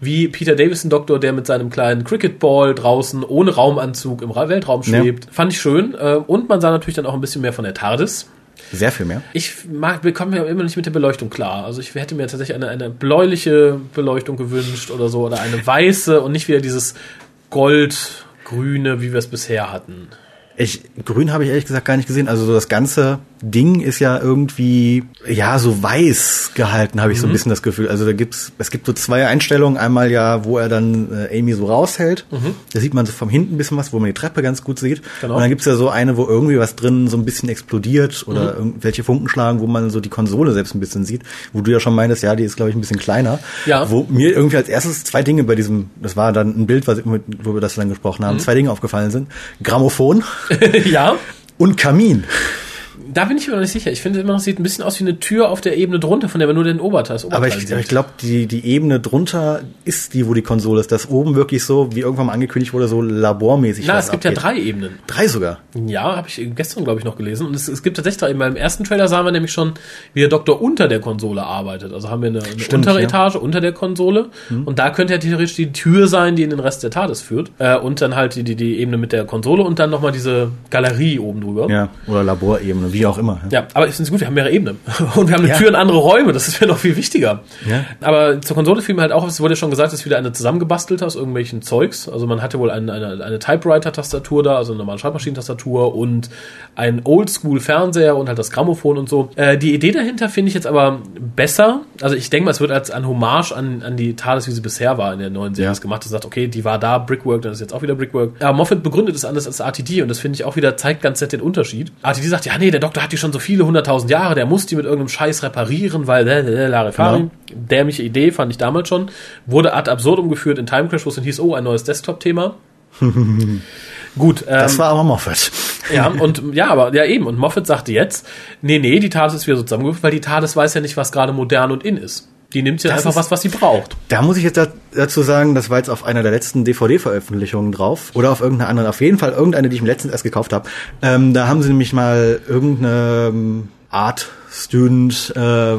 wie Peter Davison Doktor, der mit seinem kleinen Cricketball draußen ohne Raumanzug im Ra- Weltraum Ja. schwebt. Fand ich schön. Äh, Und man sah natürlich dann auch ein bisschen mehr von der TARDIS. Sehr viel mehr. Ich mag, bekomme ja immer nicht mit der Beleuchtung klar. Also ich hätte mir tatsächlich eine, eine bläuliche Beleuchtung gewünscht oder so oder eine weiße und nicht wieder dieses goldgrüne, wie wir es bisher hatten. Ich, grün habe ich ehrlich gesagt gar nicht gesehen. Also so das ganze Ding ist ja irgendwie, ja, so weiß gehalten, habe ich so ein bisschen das Gefühl. Also da gibt's, es gibt so zwei Einstellungen. Einmal ja, wo er dann äh, Amy so raushält. Da sieht man so vom hinten ein bisschen was, wo man die Treppe ganz gut sieht. Genau. Und dann gibt's ja so eine, wo irgendwie was drin so ein bisschen explodiert oder irgendwelche Funken schlagen, wo man so die Konsole selbst ein bisschen sieht. Wo du ja schon meintest, ja, die ist, glaube ich, ein bisschen kleiner. Ja. Wo mir irgendwie als erstes zwei Dinge bei diesem, das war dann ein Bild, was, wo wir das dann gesprochen haben, zwei Dinge aufgefallen sind. Grammophon ja. und Kamin. Da bin ich mir noch nicht sicher. Ich finde immer noch, sieht ein bisschen aus wie eine Tür auf der Ebene drunter, von der man nur den Oberteil, das Aber Oberteil ich, ich glaube, die, die Ebene drunter ist die, wo die Konsole ist. Das oben wirklich so, wie irgendwann mal angekündigt wurde, so labormäßig. Na, es gibt abgeht. ja drei Ebenen. Drei sogar. Ja, habe ich gestern, glaube ich, noch gelesen. Und es, es gibt tatsächlich drei Ebenen. Beim ersten Trailer sahen wir nämlich schon, wie der Doktor unter der Konsole arbeitet. Also haben wir eine, eine Stimmt, untere ja. Etage unter der Konsole. Und da könnte ja theoretisch die Tür sein, die in den Rest der TARDIS führt. Äh, und dann halt die, die, die Ebene mit der Konsole und dann nochmal diese Galerie oben drüber. Ja, oder Laborebene, wie auch immer. Ja, aber ich finde es gut, wir haben mehrere Ebenen. Und wir haben eine Ja. Tür in andere Räume, das ist mir noch viel wichtiger. Ja. Aber zur Konsole fiel mir halt auch, es wurde ja schon gesagt, es ist wieder eine zusammengebastelte aus irgendwelchen Zeugs. Also man hatte wohl eine, eine, eine Typewriter-Tastatur da, also eine normale Schreibmaschinentastatur und ein Oldschool-Fernseher und halt das Grammophon und so. Äh, die Idee dahinter finde ich jetzt aber besser. Also ich denke mal, es wird als ein Hommage an, an die TARDIS, wie sie bisher war in der neuen Serie Ja. gemacht. Das sagt, okay, die war da, Brickwork, dann ist jetzt auch wieder Brickwork. Aber Moffat begründet es anders als RTD und das finde ich auch wieder, zeigt ganz nett den Unterschied. RTD sagt, ja nee, der Doktor hat die schon so viele hunderttausend Jahre, der muss die mit irgendeinem Scheiß reparieren, weil äh, äh, Larifari. Genau. Dämliche Idee, fand ich damals schon. Wurde ad absurdum geführt in Time Crash, wo es dann hieß, oh, ein neues Desktop-Thema. Gut, ähm, Das war aber Moffat. ja, und ja, aber ja eben. Und Moffat sagte jetzt, nee, nee, die TARDIS ist wieder so zusammengewürfelt, weil die TARDIS weiß ja nicht, was gerade modern und in ist. Die nimmt ja einfach ist- was, was sie braucht. Da muss ich jetzt da- dazu sagen, das war jetzt auf einer der letzten DVD-Veröffentlichungen drauf. Oder auf irgendeiner anderen. Auf jeden Fall irgendeine, die ich mir letztens erst gekauft habe. Ähm, da haben sie nämlich mal irgendeine ähm, Art Student äh,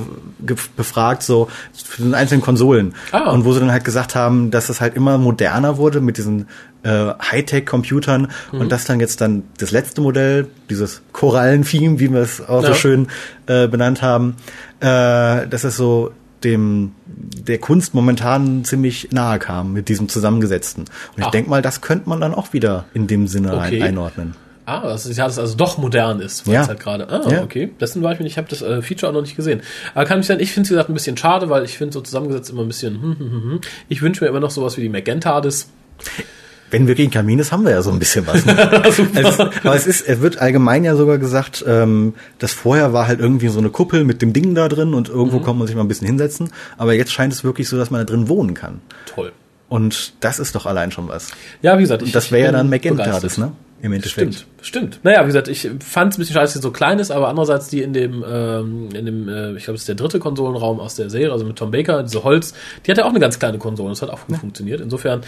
befragt, so für den einzelnen Konsolen. Ah. Und wo sie dann halt gesagt haben, dass es halt immer moderner wurde mit diesen äh, Hightech-Computern Mhm. und das dann jetzt dann das letzte Modell, dieses Korallen-Theme, wie wir es auch Ja. so schön äh, benannt haben, äh, dass es so dem der Kunst momentan ziemlich nahe kam mit diesem zusammengesetzten. Und ich Ach. denke mal, das könnte man dann auch wieder in dem Sinne Okay. rein, einordnen. Ah, dass die TARDIS also doch modern ist, weil Ja. es halt gerade. Ah, Ja. okay. Dessen war ich mir nicht, ich habe das äh, Feature auch noch nicht gesehen. Aber kann ich sagen, ich finde es wie gesagt ein bisschen schade, weil ich finde so zusammengesetzt immer ein bisschen. Hm, hm, hm, hm. Ich wünsche mir immer noch sowas wie die McGen-TARDIS. Wenn wir gegen Kamin ist, haben wir ja so ein bisschen was. Ne? also, aber es ist, es wird allgemein ja sogar gesagt, ähm, das vorher war halt irgendwie so eine Kuppel mit dem Ding da drin und irgendwo Mhm. kann man sich mal ein bisschen hinsetzen. Aber jetzt scheint es wirklich so, dass man da drin wohnen kann. Toll. Und das ist doch allein schon was. Ja, wie gesagt, ich Und das wäre ja dann das, ne? Im Endeffekt. Stimmt, stimmt. Naja, wie gesagt, ich fand es ein bisschen schade, dass sie so klein ist, aber andererseits die in dem, ähm, in dem, äh, ich glaube, es ist der dritte Konsolenraum aus der Serie, also mit Tom Baker, diese Holz, die hat ja auch eine ganz kleine Konsole, das hat auch gut funktioniert. Insofern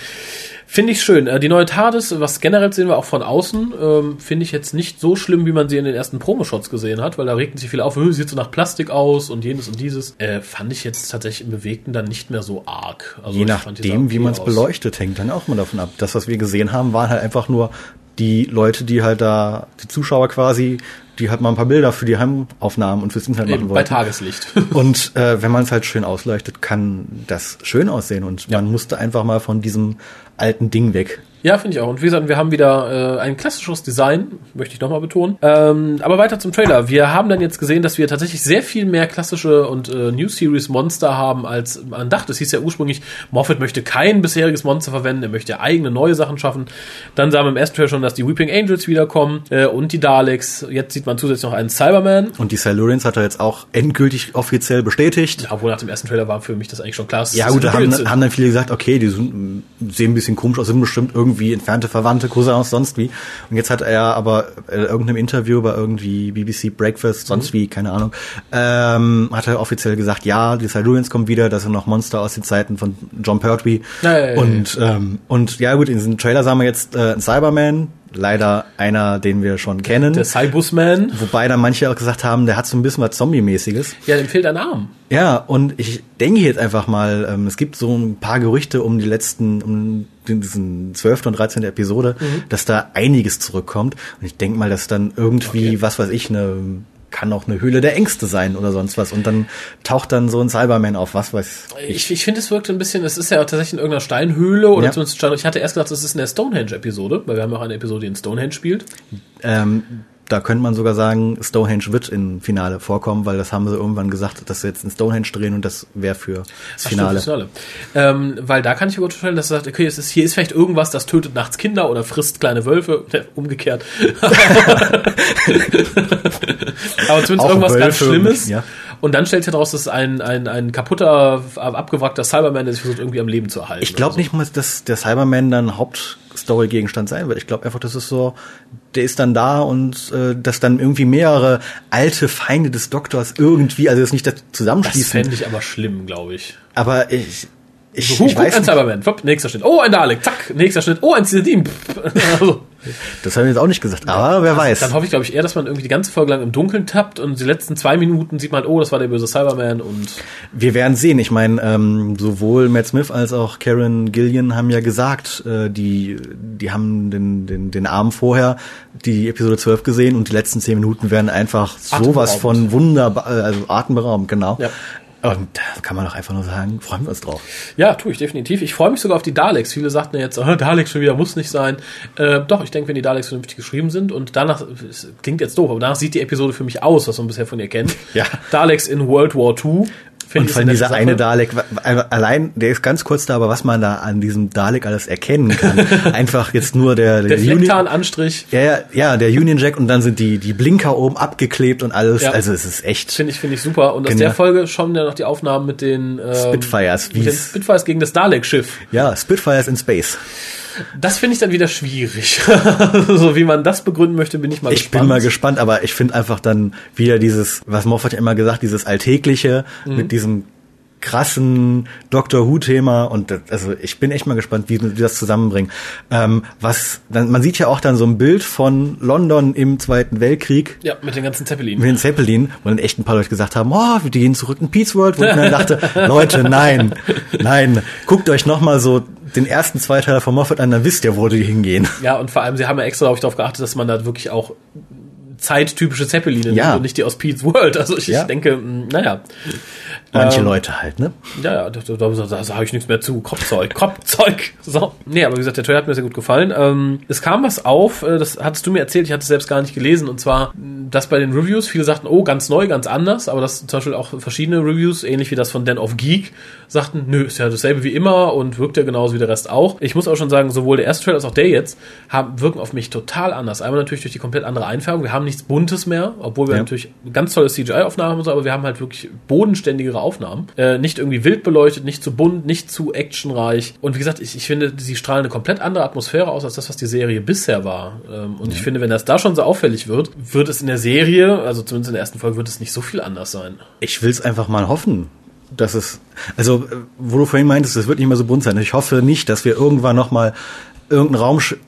finde ich schön. Äh, die neue TARDIS, was generell sehen wir auch von außen, ähm, finde ich jetzt nicht so schlimm, wie man sie in den ersten Promoshots gesehen hat, weil da regten sich viele auf, "Äh, sieht so nach Plastik aus und jenes und dieses. Äh, fand ich jetzt tatsächlich im Bewegten dann nicht mehr so arg. Also Je nachdem, wie man es beleuchtet, hängt dann auch mal davon ab. Das, was wir gesehen haben, waren halt einfach nur die Leute, die halt da, die Zuschauer quasi, die halt mal ein paar Bilder für die Heimaufnahmen und fürs Internet machen Eben, bei. Tageslicht. Und äh, wenn man es halt schön ausleuchtet, kann das schön aussehen. Und man musste einfach mal von diesem alten Ding weg. Ja, finde ich auch. Und wie gesagt, wir haben wieder äh, ein klassisches Design, möchte ich nochmal betonen. Ähm, aber weiter zum Trailer. Wir haben dann jetzt gesehen, dass wir tatsächlich sehr viel mehr klassische und äh, New Series Monster haben, als man dachte. Es hieß ja ursprünglich, Moffat möchte kein bisheriges Monster verwenden, er möchte eigene neue Sachen schaffen. Dann sahen wir im ersten Trailer schon, dass die Weeping Angels wiederkommen äh, und die Daleks. Jetzt sieht man zusätzlich noch einen Cyberman. Und die Silurians hat er jetzt auch endgültig offiziell bestätigt. Obwohl nach dem ersten Trailer war für mich das eigentlich schon klar. Ja gut, da haben, haben dann viele gesagt, okay, die sind, sehen ein bisschen komisch aus, sind bestimmt irgendwie entfernte Verwandte, Cousins, sonst wie. Und jetzt hat er aber äh, irgendeinem Interview bei irgendwie BBC Breakfast, sonst wie, keine Ahnung, ähm, hat er offiziell gesagt, ja, die Silurians kommen wieder, das sind noch Monster aus den Zeiten von John Pertwee. Ja, und, ähm, und ja gut, in diesem Trailer sahen wir jetzt äh, einen Cyberman, leider einer, den wir schon kennen. der Cybusman. Wobei dann manche auch gesagt haben, der hat so ein bisschen was Zombie-mäßiges. Ja, dem fehlt ein Arm. Ja, und ich denke jetzt einfach mal, ähm, es gibt so ein paar Gerüchte um die letzten, um diesen 12. und 13. Episode, Mhm. dass da einiges zurückkommt. Und ich denke mal, dass dann irgendwie, Okay. was weiß ich, eine kann auch eine Höhle der Ängste sein oder sonst was. Und dann taucht dann so ein Cyberman auf, was weiß ich. Ich, ich finde, es wirkt ein bisschen, es ist ja tatsächlich in irgendeiner Steinhöhle oder Ja. zumindest ich hatte erst gedacht, es ist in der Stonehenge-Episode, weil wir haben auch eine Episode, die in Stonehenge spielt. Ähm, da könnte man sogar sagen, Stonehenge wird im Finale vorkommen, weil das haben sie irgendwann gesagt, dass sie jetzt in Stonehenge drehen und das wäre für das Finale. stimmt, Finale. Ähm, weil da kann ich mir vorstellen, dass er sagt, okay, es ist, hier ist vielleicht irgendwas, das tötet nachts Kinder oder frisst kleine Wölfe, ne, umgekehrt. Aber zumindest Auch irgendwas ganz Wölfe, Schlimmes. ja. Und dann stellt sich heraus, dass ein, ein, ein kaputter, abgewrackter Cyberman, der sich versucht, irgendwie am Leben zu erhalten. Ich glaube oder nicht mal, dass der Cyberman dann Hauptstory-Gegenstand sein wird. Ich glaube einfach, das ist so, der ist dann da und äh, dass dann irgendwie mehrere alte Feinde des Doktors irgendwie, also das nicht das Das zusammenschließen. fände ich aber schlimm, glaube ich. aber ich, ich, So, ich guck, weiß ein Cyberman. Flop, nächster Schnitt. Oh, ein Dalek. Zack, nächster Schnitt. Oh, ein Citadin. Also, das habe ich jetzt auch nicht gesagt, aber wer weiß. dann hoffe ich, glaube ich, eher, dass man irgendwie die ganze Folge lang im Dunkeln tappt und die letzten zwei Minuten sieht man, oh, das war der böse Cyberman und Wir werden sehen. Ich meine, ähm, sowohl Matt Smith als auch Karen Gillian haben ja gesagt, äh, die, die haben den, den, den Abend vorher die Episode 12 gesehen und die letzten zehn Minuten werden einfach sowas von wunderbar, äh, also atemberaubend, genau. Ja. Und da kann man doch einfach nur sagen, freuen wir uns drauf. Ja, tue ich definitiv. Ich freue mich sogar auf die Daleks. Viele sagten ja jetzt, oh, Daleks schon wieder, muss nicht sein. Äh, doch, ich denke, wenn die Daleks vernünftig geschrieben sind und danach, es klingt jetzt doof, aber danach sieht die Episode für mich aus, was man bisher von ihr kennt. Ja. Daleks in World War II. Und von dieser Sache. eine Dalek, allein, der ist ganz kurz da, aber was man da an diesem Dalek alles erkennen kann, einfach jetzt nur der, Der Union, Flecktarn-Anstrich ja, ja, der Union Jack und dann sind die, die Blinker oben abgeklebt und alles, Ja. also es ist echt finde ich, finde ich super. Und aus Genau. der Folge schauen ja noch die Aufnahmen mit den ähm, Spitfires, wie's- Spitfires gegen das Dalek-Schiff. Ja, Spitfires in Space. Das finde ich dann wieder schwierig. so wie man das begründen möchte, bin ich mal Ich gespannt. bin mal gespannt, aber ich finde einfach dann wieder dieses, was Moffat ja immer gesagt, dieses Alltägliche Mhm. mit diesem krassen Doctor Who-Thema und das, also ich bin echt mal gespannt, wie, wie das zusammenbringen. Ähm, was, dann, man sieht ja auch dann so ein Bild von London im Zweiten Weltkrieg Ja, mit den ganzen Zeppelin. mit den Zeppelin, wo dann echt ein paar Leute gesagt haben, oh, die gehen zurück in Peace World, wo ich mir dachte, Leute, nein, nein, guckt euch nochmal so den ersten Zweiteiler von Moffat an, dann wisst ihr, wo die hingehen. Ja, und vor allem, sie haben ja extra glaub ich, darauf geachtet, dass man da wirklich auch zeittypische Zeppeline Ja. und nicht die aus Pete's World. Also ich, Ja. denke, mh, naja. Manche Ähm, Leute halt, ne? Ja, ja, da, da, da, da sage ich nichts mehr zu. Kopfzeug, Kopfzeug. So. Nee, aber wie gesagt, der Trailer hat mir sehr gut gefallen. Ähm, es kam was auf, äh, das hattest du mir erzählt, ich hatte es selbst gar nicht gelesen, und zwar, mh, dass bei den Reviews viele sagten, oh, ganz neu, ganz anders, aber dass zum Beispiel auch verschiedene Reviews, ähnlich wie das von Den of Geek, sagten, nö, ist ja dasselbe wie immer und wirkt ja genauso wie der Rest auch. Ich muss auch schon sagen, sowohl der erste Trailer als auch der jetzt haben, wirken auf mich total anders. Einmal natürlich durch die komplett andere Einfärbung. Wir haben nichts Buntes mehr, obwohl wir Ja. natürlich ganz tolle CGI-Aufnahmen haben so, aber wir haben halt wirklich bodenständigere Aufnahmen. Äh, nicht irgendwie wild beleuchtet, nicht zu bunt, nicht zu actionreich. Und wie gesagt, ich, ich finde, sie strahlen eine komplett andere Atmosphäre aus, als das, was die Serie bisher war. Ähm, und ich finde, wenn das da schon so auffällig wird, wird es in der Serie, also zumindest in der ersten Folge, wird es nicht so viel anders sein. Ich will's einfach mal hoffen, dass es, also, äh, wo du vorhin meintest, es wird nicht mehr so bunt sein. Ich hoffe nicht, dass wir irgendwann noch mal irgendein Raumschiff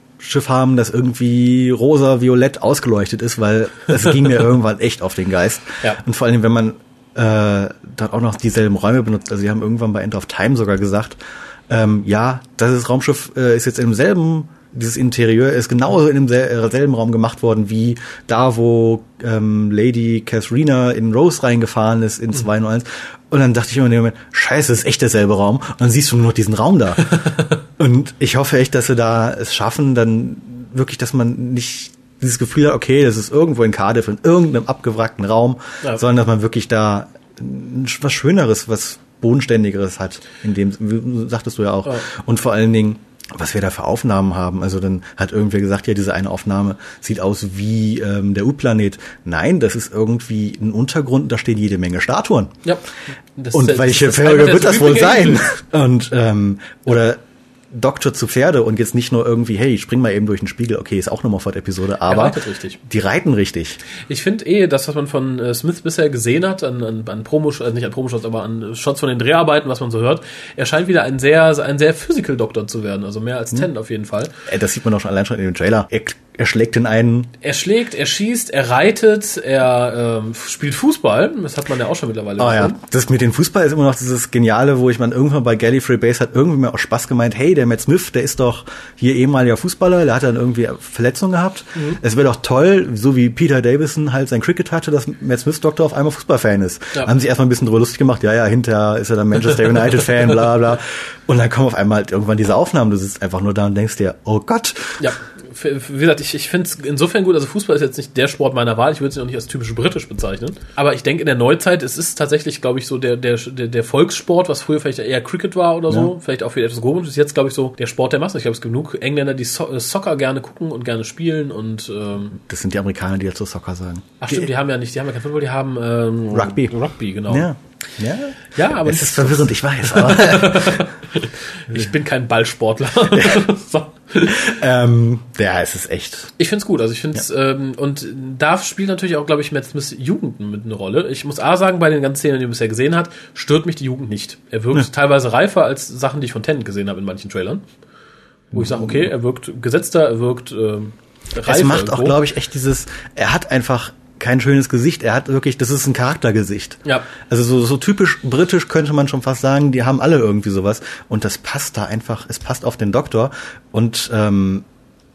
haben, das irgendwie rosa, violett ausgeleuchtet ist, weil es ging mir irgendwann echt auf den Geist. Ja. Und vor allem, wenn man äh, dann auch noch dieselben Räume benutzt. Also sie haben irgendwann bei End of Time sogar gesagt, ähm, ja, das Raumschiff äh, ist jetzt im selben dieses Interieur ist genauso in demselben Raum gemacht worden wie da, wo ähm, Lady Catherine in Rose reingefahren ist in 201. Und dann dachte ich immer in dem Moment, scheiße, das ist echt derselbe Raum. Und dann siehst du nur noch diesen Raum da. und ich hoffe echt, dass sie da es schaffen, dann wirklich, dass man nicht dieses Gefühl hat, okay, das ist irgendwo in Cardiff, in irgendeinem abgewrackten Raum, Ja. sondern dass man wirklich da was Schöneres, was Bodenständigeres hat, in dem, wie sagtest du ja auch. Ja. Und vor allen Dingen, was wir da für Aufnahmen haben. Also dann hat irgendwer gesagt, ja, diese eine Aufnahme sieht aus wie ähm, der U-Planet. Nein, das ist irgendwie ein Untergrund, da stehen jede Menge Statuen. Ja. Das Und welche Folge wird das wohl sein? Und ähm, oder Doktor zu Pferde und jetzt nicht nur irgendwie, hey, spring mal eben durch den Spiegel, okay, ist auch eine Moffat-Episode, aber reitet richtig. die reiten richtig. Ich finde eh, das, was man von äh, Smith bisher gesehen hat, an, an, an Promo, äh, nicht an Promoshots, aber an Shots von den Dreharbeiten, was man so hört, er scheint wieder ein sehr, ein sehr Physical Doktor zu werden, also mehr als Ten auf jeden Fall. Äh, Das sieht man doch schon allein schon in dem Trailer. Er, er schlägt den einen Er schlägt, er schießt, er reitet, er ähm, spielt Fußball, das hat man ja auch schon mittlerweile Oh ja, das mit dem Fußball ist immer noch dieses Geniale, wo ich man irgendwann bei Gallifrey Base hat irgendwie mir auch Spaß gemeint, hey, der Matt Smith, der ist doch hier ehemaliger Fußballer, der hat dann irgendwie Verletzungen gehabt. Mhm. Es wäre doch toll, so wie Peter Davison halt sein Cricket hatte, dass Matt Smiths Doktor auf einmal Fußballfan ist. Ja. Haben sich erstmal ein bisschen drüber lustig gemacht, ja, ja, hinterher ist er dann Manchester United Fan, bla bla. Und dann kommen auf einmal halt irgendwann diese Aufnahmen, du sitzt einfach nur da und denkst dir, oh Gott. Ja, wie gesagt, ich, ich finde es insofern gut, also Fußball ist jetzt nicht der Sport meiner Wahl, ich würde es noch nicht als typisch britisch bezeichnen. Aber ich denke in der Neuzeit, es ist tatsächlich, glaube ich, so der, der, der, Volkssport, was früher vielleicht eher Cricket war oder so, vielleicht auch wieder etwas komisch, ist jetzt, glaube ich, so der Sport der Masse. Ich glaube, es gibt genug Engländer, die so äh, Soccer gerne gucken und gerne spielen und ähm, Das sind die Amerikaner, die dazu Soccer sagen. ach stimmt, die haben ja nicht, die haben ja kein Football, die haben ähm, Rugby. Rugby, genau. Ja. Ja. Ja, aber Es ist verwirrend, ich weiß. Aber, ich bin kein Ballsportler. so. ähm, ja, es ist echt. Ich find's gut, also ich find's ähm, und da spielt natürlich auch, glaube ich, Matt Smith Jugend mit eine Rolle. Ich muss A sagen, bei den ganzen Szenen, die man bisher gesehen hat, stört mich die Jugend nicht. Er wirkt teilweise reifer als Sachen, die ich von Tennant gesehen habe in manchen Trailern. Wo ich sage, okay, er wirkt gesetzter, er wirkt ähm, reifer. Es macht auch, glaube ich, echt dieses, er hat einfach kein schönes Gesicht. Er hat wirklich, das ist ein Charaktergesicht. Ja. Also so, so typisch britisch könnte man schon fast sagen, die haben alle irgendwie sowas. Und das passt da einfach, es passt auf den Doktor. Und ähm,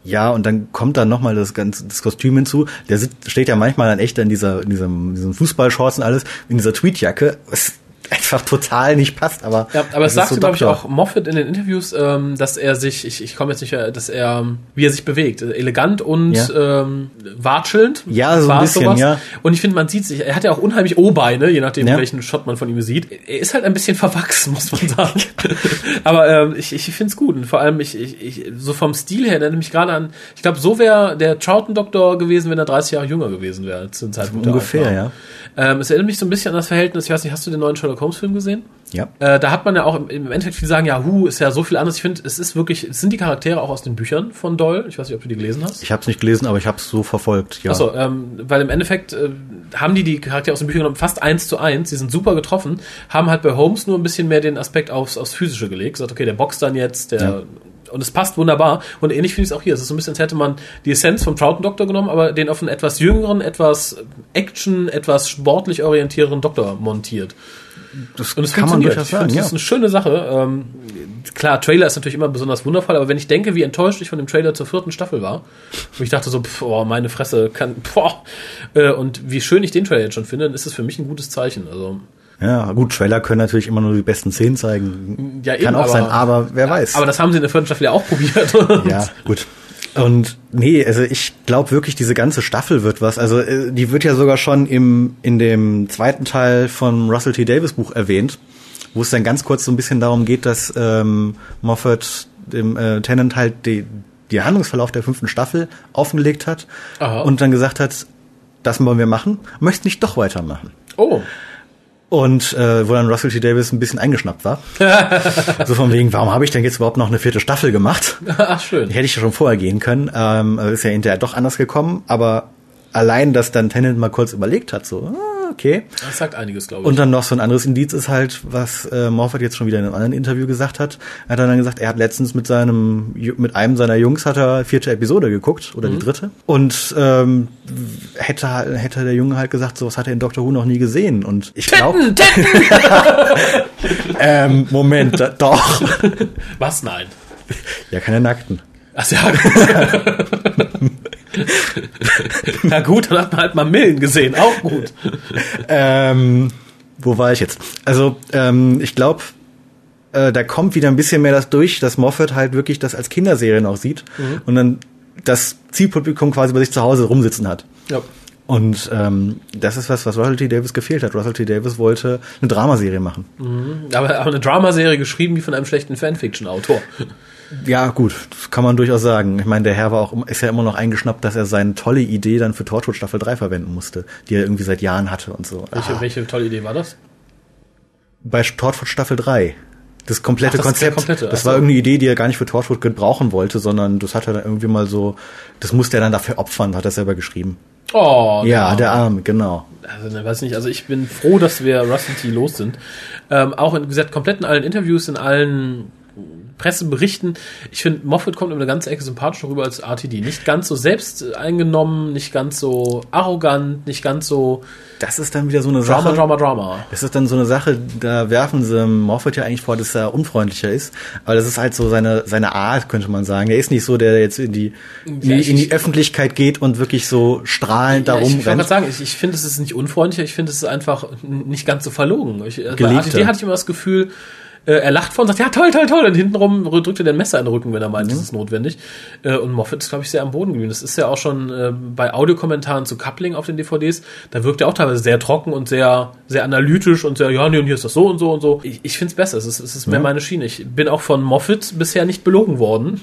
ja, und dann kommt dann nochmal das ganze das Kostüm hinzu. Der sitzt, steht ja manchmal dann echt in dieser, in diesem, diesen Fußballshorts und alles, in dieser Tweetjacke, was einfach total nicht passt, aber. Ja, aber es sagte, glaube ich, auch Moffat in den Interviews, ähm, dass er sich, ich, ich komme jetzt nicht, mehr, dass er, wie er sich bewegt, elegant und Ja. ähm, watschelnd. Ja, so ein bisschen, ja. Und ich finde, man sieht sich, er hat ja auch unheimlich O-Beine, je nachdem, Ja. welchen Shot man von ihm sieht. Er ist halt ein bisschen verwachsen, muss man sagen. aber ähm, ich, ich finde es gut. Und vor allem, ich, ich, ich, so vom Stil her erinnert mich gerade an, ich glaube, so wäre der Troughton-Doktor gewesen, wenn er 30 Jahre jünger gewesen wäre, zum Zeitpunkt der Ungefähr, ja. Ähm, es erinnert mich so ein bisschen an das Verhältnis, ich weiß nicht, hast du den neuen Sherlock Holmes-Film gesehen? Ja. Äh, da hat man ja auch im, im Endeffekt viele sagen, ja, hu, ist ja so viel anders. Ich finde, es ist wirklich, es sind die Charaktere auch aus den Büchern von Doyle. Ich weiß nicht, ob du die gelesen hast. Ich habe es nicht gelesen, aber ich habe es so verfolgt, ja. Achso, ähm, weil im Endeffekt äh, haben die die Charaktere aus den Büchern genommen, fast eins zu eins, die sind super getroffen, haben halt bei Holmes nur ein bisschen mehr den Aspekt aufs, aufs Physische gelegt, gesagt, okay, der boxt dann jetzt, der Ja. und es passt wunderbar. Und ähnlich finde ich es auch hier. Es ist so ein bisschen, als hätte man die Essenz vom Troughton Doktor genommen, aber den auf einen etwas jüngeren, etwas Action, etwas sportlich orientierteren Doktor montiert. Das Und es kann man durchaus Ich sagen, ja. Das ist eine schöne Sache. Ähm, klar, Trailer ist natürlich immer besonders wundervoll, aber wenn ich denke, wie enttäuscht ich von dem Trailer zur vierten Staffel war, wo ich dachte so, pff, oh, meine Fresse kann, boah, äh, und wie schön ich den Trailer jetzt schon finde, dann ist es für mich ein gutes Zeichen. Also Ja, gut, Trailer können natürlich immer nur die besten Szenen zeigen. Ja, Kann eben, auch aber- sein, aber wer weiß. Aber das haben sie in der vierten Staffel ja auch probiert. ja, gut. Und nee, also ich glaube wirklich, diese ganze Staffel wird was. Also äh, die wird ja sogar schon im in dem zweiten Teil von Russell T. Davis Buch erwähnt, wo es dann ganz kurz so ein bisschen darum geht, dass ähm, Moffat dem äh, Tennant halt die, die Handlungsverlauf der fünften Staffel offengelegt hat Aha. und dann gesagt hat, das wollen wir machen, möchten nicht doch weitermachen. oh. Und äh, wo dann Russell T. Davis ein bisschen eingeschnappt war. so von wegen, warum habe ich denn jetzt überhaupt noch eine vierte Staffel gemacht? Ach, schön. Die hätte ich ja schon vorher gehen können. Ähm, äh, ist ja hinterher doch anders gekommen, aber allein, dass dann Tennant mal kurz überlegt hat, so, ah, okay. Das sagt einiges, glaube ich. Und dann noch so ein anderes Indiz ist halt, was äh, Moffat jetzt schon wieder in einem anderen Interview gesagt hat. Er hat dann gesagt, er hat letztens mit seinem, mit einem seiner Jungs hat er vierte Episode geguckt oder die dritte. Und ähm, hätte hätte der Junge halt gesagt, so was hat er in Doctor Who noch nie gesehen. Und ich glaube, ähm, Moment, da, doch, Was? Nein. ja keine Nackten. Ach ja. Na gut, dann hat man halt mal Millen gesehen. Auch gut. Ähm, wo war ich jetzt? Also, ähm, ich glaube, äh, da kommt wieder ein bisschen mehr das durch, dass Moffat halt wirklich das als Kinderserie noch sieht und dann das Zielpublikum quasi bei sich zu Hause rumsitzen hat. Ja. Und ähm, das ist was, was Russell T. Davis gefehlt hat. Russell T. Davis wollte eine Dramaserie machen. Aber, aber eine Dramaserie geschrieben wie von einem schlechten Fanfiction-Autor. Ja, gut, das kann man durchaus sagen. Ich meine, der Herr war auch, ist ja immer noch eingeschnappt, dass er seine tolle Idee dann für Torchwood Staffel 3 verwenden musste, die er irgendwie seit Jahren hatte und so. Welche, Ah, welche tolle Idee war das? bei Torchwood Staffel 3. Das komplette Ach, das Konzept. komplette, das war irgendeine Idee, die er gar nicht für Torchwood gebrauchen wollte, sondern das hat er dann irgendwie mal so, das musste er dann dafür opfern, hat er selber geschrieben. Oh, Ja, der Arme, genau. also, ne, weiß nicht, also ich bin froh, dass wir Rusty T los sind. Ähm, auch in wie gesagt, komplett in allen Interviews, in allen Presseberichten. Ich finde, Moffat kommt immer eine ganze Ecke sympathischer rüber als RTD. Nicht ganz so selbst eingenommen, nicht ganz so arrogant, nicht ganz so Das ist dann wieder so eine Drama, Sache. Drama, Drama. Das ist dann so eine Sache, da werfen sie Morphet ja eigentlich vor, dass er unfreundlicher ist. Aber das ist halt so seine, seine Art, könnte man sagen. Er ist nicht so, der jetzt in die, in Ja, ich- in die Öffentlichkeit geht und wirklich so strahlend Ja, darum ich rennt. gerade sagen, ich, ich finde, es ist nicht unfreundlicher, ich finde, es ist einfach nicht ganz so verlogen. Ich, äh, bei. ATD hatte ich immer das Gefühl, Äh, er lacht vor und sagt, ja, toll, toll, toll. Und hintenrum drückt er den Messer in den Rücken, wenn er meint, das ist notwendig. Äh, und Moffat ist, glaube ich, sehr am Boden geblieben. Das ist ja auch schon äh, bei Audiokommentaren zu Coupling auf den DVDs. Da wirkt er auch teilweise sehr trocken und sehr, sehr analytisch und sehr, ja, nee, und hier ist das so und so und so. Ich, ich finde es besser. Es ist, es ist mehr meine Schiene. Ich bin auch von Moffat bisher nicht belogen worden.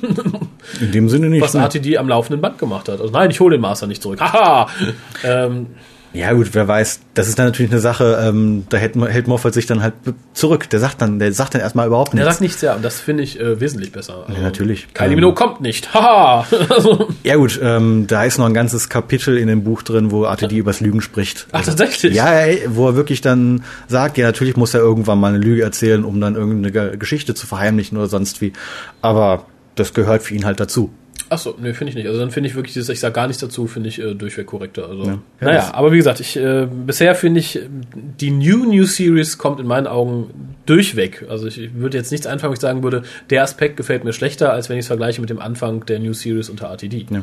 In dem Sinne nicht. was ne? RTD am laufenden Band gemacht hat. Also nein, ich hole den Master nicht zurück. Haha! ähm, Ja gut, wer weiß, das ist dann natürlich eine Sache, ähm, da hält, hält Moffat sich dann halt zurück. Der sagt dann, der sagt dann erstmal überhaupt er nichts. sagt nichts, ja, und das finde ich äh, wesentlich besser. Also, natürlich. Kylie Ähm, Minogue kommt nicht. Haha! also, Ja gut, ähm, da ist noch ein ganzes Kapitel in dem Buch drin, wo RTD übers Lügen spricht. Ach, tatsächlich? Ja, ey, wo er wirklich dann sagt, ja natürlich muss er irgendwann mal eine Lüge erzählen, um dann irgendeine Ge- Geschichte zu verheimlichen oder sonst wie. Aber das gehört für ihn halt dazu. Achso, nee, finde ich nicht. Also dann finde ich wirklich dieses, ich sage gar nichts dazu, finde ich äh, durchweg korrekter. Also, Ja. naja, aber wie gesagt, ich äh, bisher finde ich, die New New Series kommt in meinen Augen durchweg. Also ich, ich würde jetzt nichts anfangen, wo ich sagen würde, der Aspekt gefällt mir schlechter, als wenn ich es vergleiche mit dem Anfang der New Series unter RTD. Ja.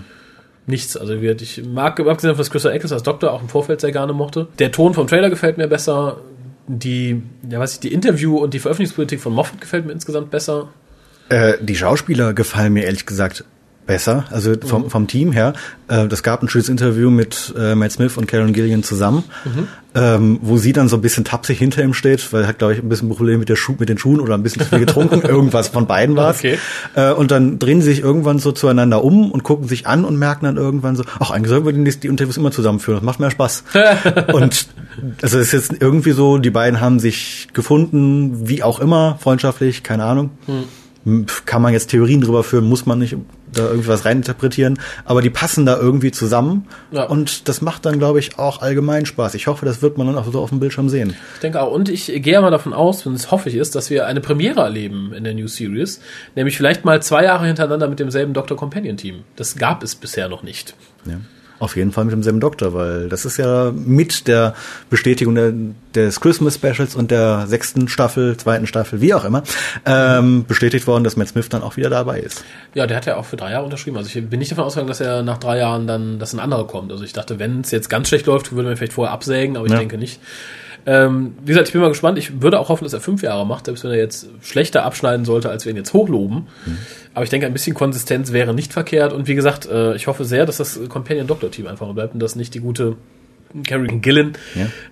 Nichts. Also ich mag, abgesehen von was Crystal Eccles als Doktor auch im Vorfeld sehr gerne mochte. Der Ton vom Trailer gefällt mir besser. Die, ja weiß ich, die Interview und die Veröffentlichungspolitik von Moffat gefällt mir insgesamt besser. Äh, die Schauspieler gefallen mir ehrlich gesagt besser, also vom, vom Team her. Äh, das gab ein schönes Interview mit äh, Matt Smith und Karen Gillian zusammen, ähm, wo sie dann so ein bisschen tapsig hinter ihm steht, weil er hat, glaube ich, ein bisschen Probleme mit, der Schuh, mit den Schuhen oder ein bisschen zu viel getrunken. Irgendwas von beiden war. Okay. Äh, und dann drehen sie sich irgendwann so zueinander um und gucken sich an und merken dann irgendwann so, ach, eigentlich sollten wir die, die Interviews immer zusammenführen, das macht mehr Spaß. und also es ist jetzt irgendwie so, die beiden haben sich gefunden, wie auch immer, freundschaftlich, keine Ahnung. Pf, Kann man jetzt Theorien drüber führen, muss man nicht da irgendwie was reininterpretieren, aber die passen da irgendwie zusammen Ja. und das macht dann, glaube ich, auch allgemein Spaß. Ich hoffe, das wird man dann auch so auf dem Bildschirm sehen. Ich denke auch. Und ich gehe mal davon aus, und das hoffe ich ist, dass wir eine Premiere erleben in der New Series. Nämlich vielleicht mal zwei Jahre hintereinander mit demselben Dr. Companion Team. Das gab es bisher noch nicht. Ja. Auf jeden Fall mit demselben Doktor, weil das ist ja mit der Bestätigung der, des Christmas Specials und der sechsten Staffel, zweiten Staffel, wie auch immer, ähm, bestätigt worden, dass Matt Smith dann auch wieder dabei ist. Ja, der hat ja auch für drei Jahre unterschrieben. Also ich bin nicht davon ausgegangen, dass er nach drei Jahren dann, dass ein anderer kommt. Also ich dachte, wenn es jetzt ganz schlecht läuft, würde man vielleicht vorher absägen, aber ich Ja. denke nicht. Ähm, wie gesagt, ich bin mal gespannt. Ich würde auch hoffen, dass er fünf Jahre macht, selbst wenn er jetzt schlechter abschneiden sollte, als wir ihn jetzt hochloben. Aber ich denke, ein bisschen Konsistenz wäre nicht verkehrt. Und wie gesagt, äh, ich hoffe sehr, dass das Companion Doctor Team einfach bleibt und dass nicht die gute Carrie Gillen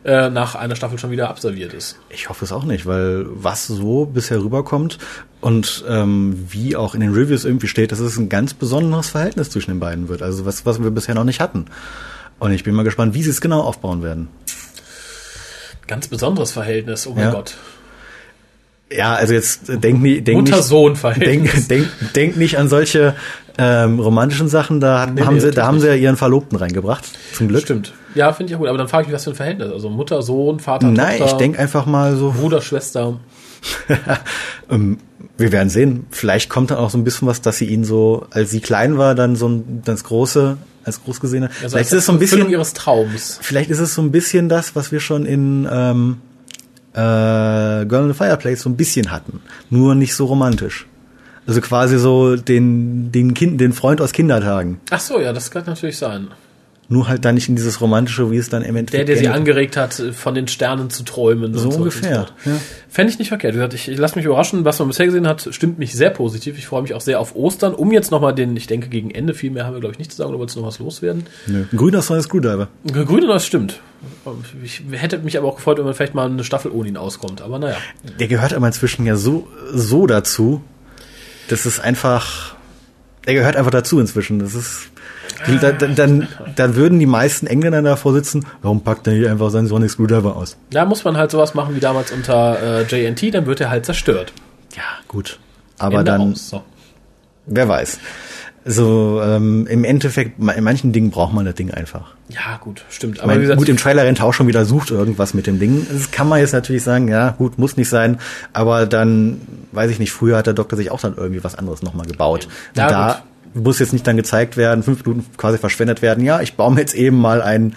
äh, nach einer Staffel schon wieder absolviert ist. Ich hoffe es auch nicht, weil was so bisher rüberkommt und ähm, wie auch in den Reviews irgendwie steht, dass es ein ganz besonderes Verhältnis zwischen den beiden wird. Also was, was wir bisher noch nicht hatten. Und ich bin mal gespannt, wie sie es genau aufbauen werden. Ganz besonderes Verhältnis, oh mein Ja. Gott. Ja, also jetzt denk, denk nicht, Mutter-Sohn-Verhältnis. denk, denk, denk nicht an solche ähm, romantischen Sachen. Da, hat, Nee, haben nee, sie, da haben sie ja ihren Verlobten reingebracht. Zum Glück. Stimmt. Ja, finde ich auch gut. Aber dann frage ich mich, was für ein Verhältnis. Also Mutter, Sohn, Vater, Nein, Tochter, ich denk einfach mal so. Bruder, Schwester. ähm, wir werden sehen. Vielleicht kommt dann auch so ein bisschen was, dass sie ihn so, als sie klein war, dann so ein, das große, als groß gesehen hat. Also vielleicht als ist es so ein bisschen, ihres Traums. vielleicht ist es so ein bisschen das, was wir schon in ähm, äh, Girl in the Fireplace so ein bisschen hatten. Nur nicht so romantisch. Also quasi so den, den Kind, den Freund aus Kindertagen. Ach so, ja, das kann natürlich sein. Nur halt dann nicht in dieses romantische, wie es dann im Der, Endeffekt der sie endet. angeregt hat, von den Sternen zu träumen. So ungefähr, so. ja. Fände ich nicht verkehrt. Wie gesagt, ich, ich lasse mich überraschen. Was man bisher gesehen hat, stimmt mich sehr positiv. Ich freue mich auch sehr auf Ostern. Um jetzt nochmal den, ich denke, gegen Ende, viel mehr haben wir, glaube ich, nicht zu sagen, oder wolltest du noch was loswerden? Nö. Ein grüner Song ist Screwdriver. Grüne, das stimmt. Ich hätte mich aber auch gefreut, wenn man vielleicht mal eine Staffel ohne ihn auskommt. Aber naja. Der gehört aber inzwischen ja so, so dazu. Das ist einfach, der gehört einfach dazu inzwischen. Das ist, da, dann, dann, dann würden die meisten Engländer davor sitzen, warum packt er nicht einfach seinen Sonic Screwdriver aus? Da muss man halt sowas machen wie damals unter äh, JNT, dann wird er halt zerstört. Ja, gut. Aber Ende dann, aus. So. wer weiß. So, ähm, im Endeffekt, in manchen Dingen braucht man das Ding einfach. Ja, gut, stimmt. Ich Aber wie meine, gesagt, gut, im Trailer rennt auch schon wieder sucht irgendwas mit dem Ding. Das kann man jetzt natürlich sagen, ja, gut, muss nicht sein. Aber dann, weiß ich nicht, früher hat der Doktor sich auch dann irgendwie was anderes nochmal gebaut. Ja, da muss jetzt nicht dann gezeigt werden, fünf Minuten quasi verschwendet werden. Ja, ich baue mir jetzt eben mal einen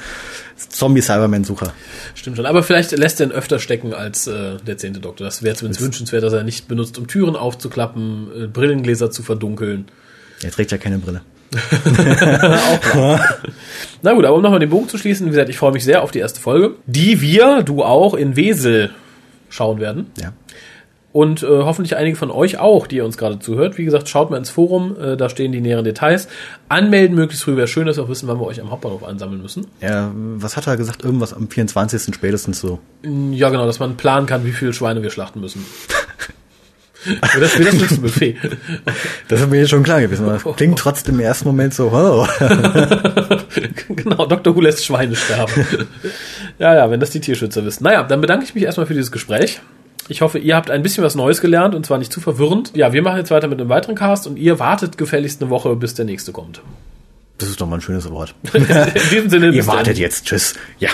Zombie-Cyberman-Sucher. Stimmt schon. Aber vielleicht lässt er ihn öfter stecken als äh, der zehnte Doktor. Das wäre zumindest wünschenswert, dass er nicht benutzt, um Türen aufzuklappen, äh, Brillengläser zu verdunkeln. Er trägt ja keine Brille. Na gut, aber um nochmal den Bogen zu schließen, wie gesagt, ich freue mich sehr auf die erste Folge, die wir, du auch, in Wesel schauen werden. Ja. Und äh, hoffentlich einige von euch auch, die ihr uns gerade zuhört. Wie gesagt, schaut mal ins Forum, äh, da stehen die näheren Details. Anmelden möglichst früh wäre schön, dass wir auch wissen, wann wir euch am Hauptbahnhof ansammeln müssen. Ja, was hat er gesagt? Irgendwas am 24. spätestens so. Ja, genau, dass man planen kann, wie viele Schweine wir schlachten müssen. Das, wie das nächste Buffet. Das ist mir jetzt schon klar gewesen. das klingt trotzdem im ersten Moment so, oh. genau, Dr. Who lässt Schweine sterben. ja, ja, wenn das die Tierschützer wissen. Naja, dann bedanke ich mich erstmal für dieses Gespräch. Ich hoffe, ihr habt ein bisschen was Neues gelernt und zwar nicht zu verwirrend. Ja, wir machen jetzt weiter mit einem weiteren Cast und ihr wartet gefälligst eine Woche, bis der nächste kommt. Das ist doch mal ein schönes Wort. In diesem Sinne, Ihr bis dann. wartet jetzt. Tschüss. Ja.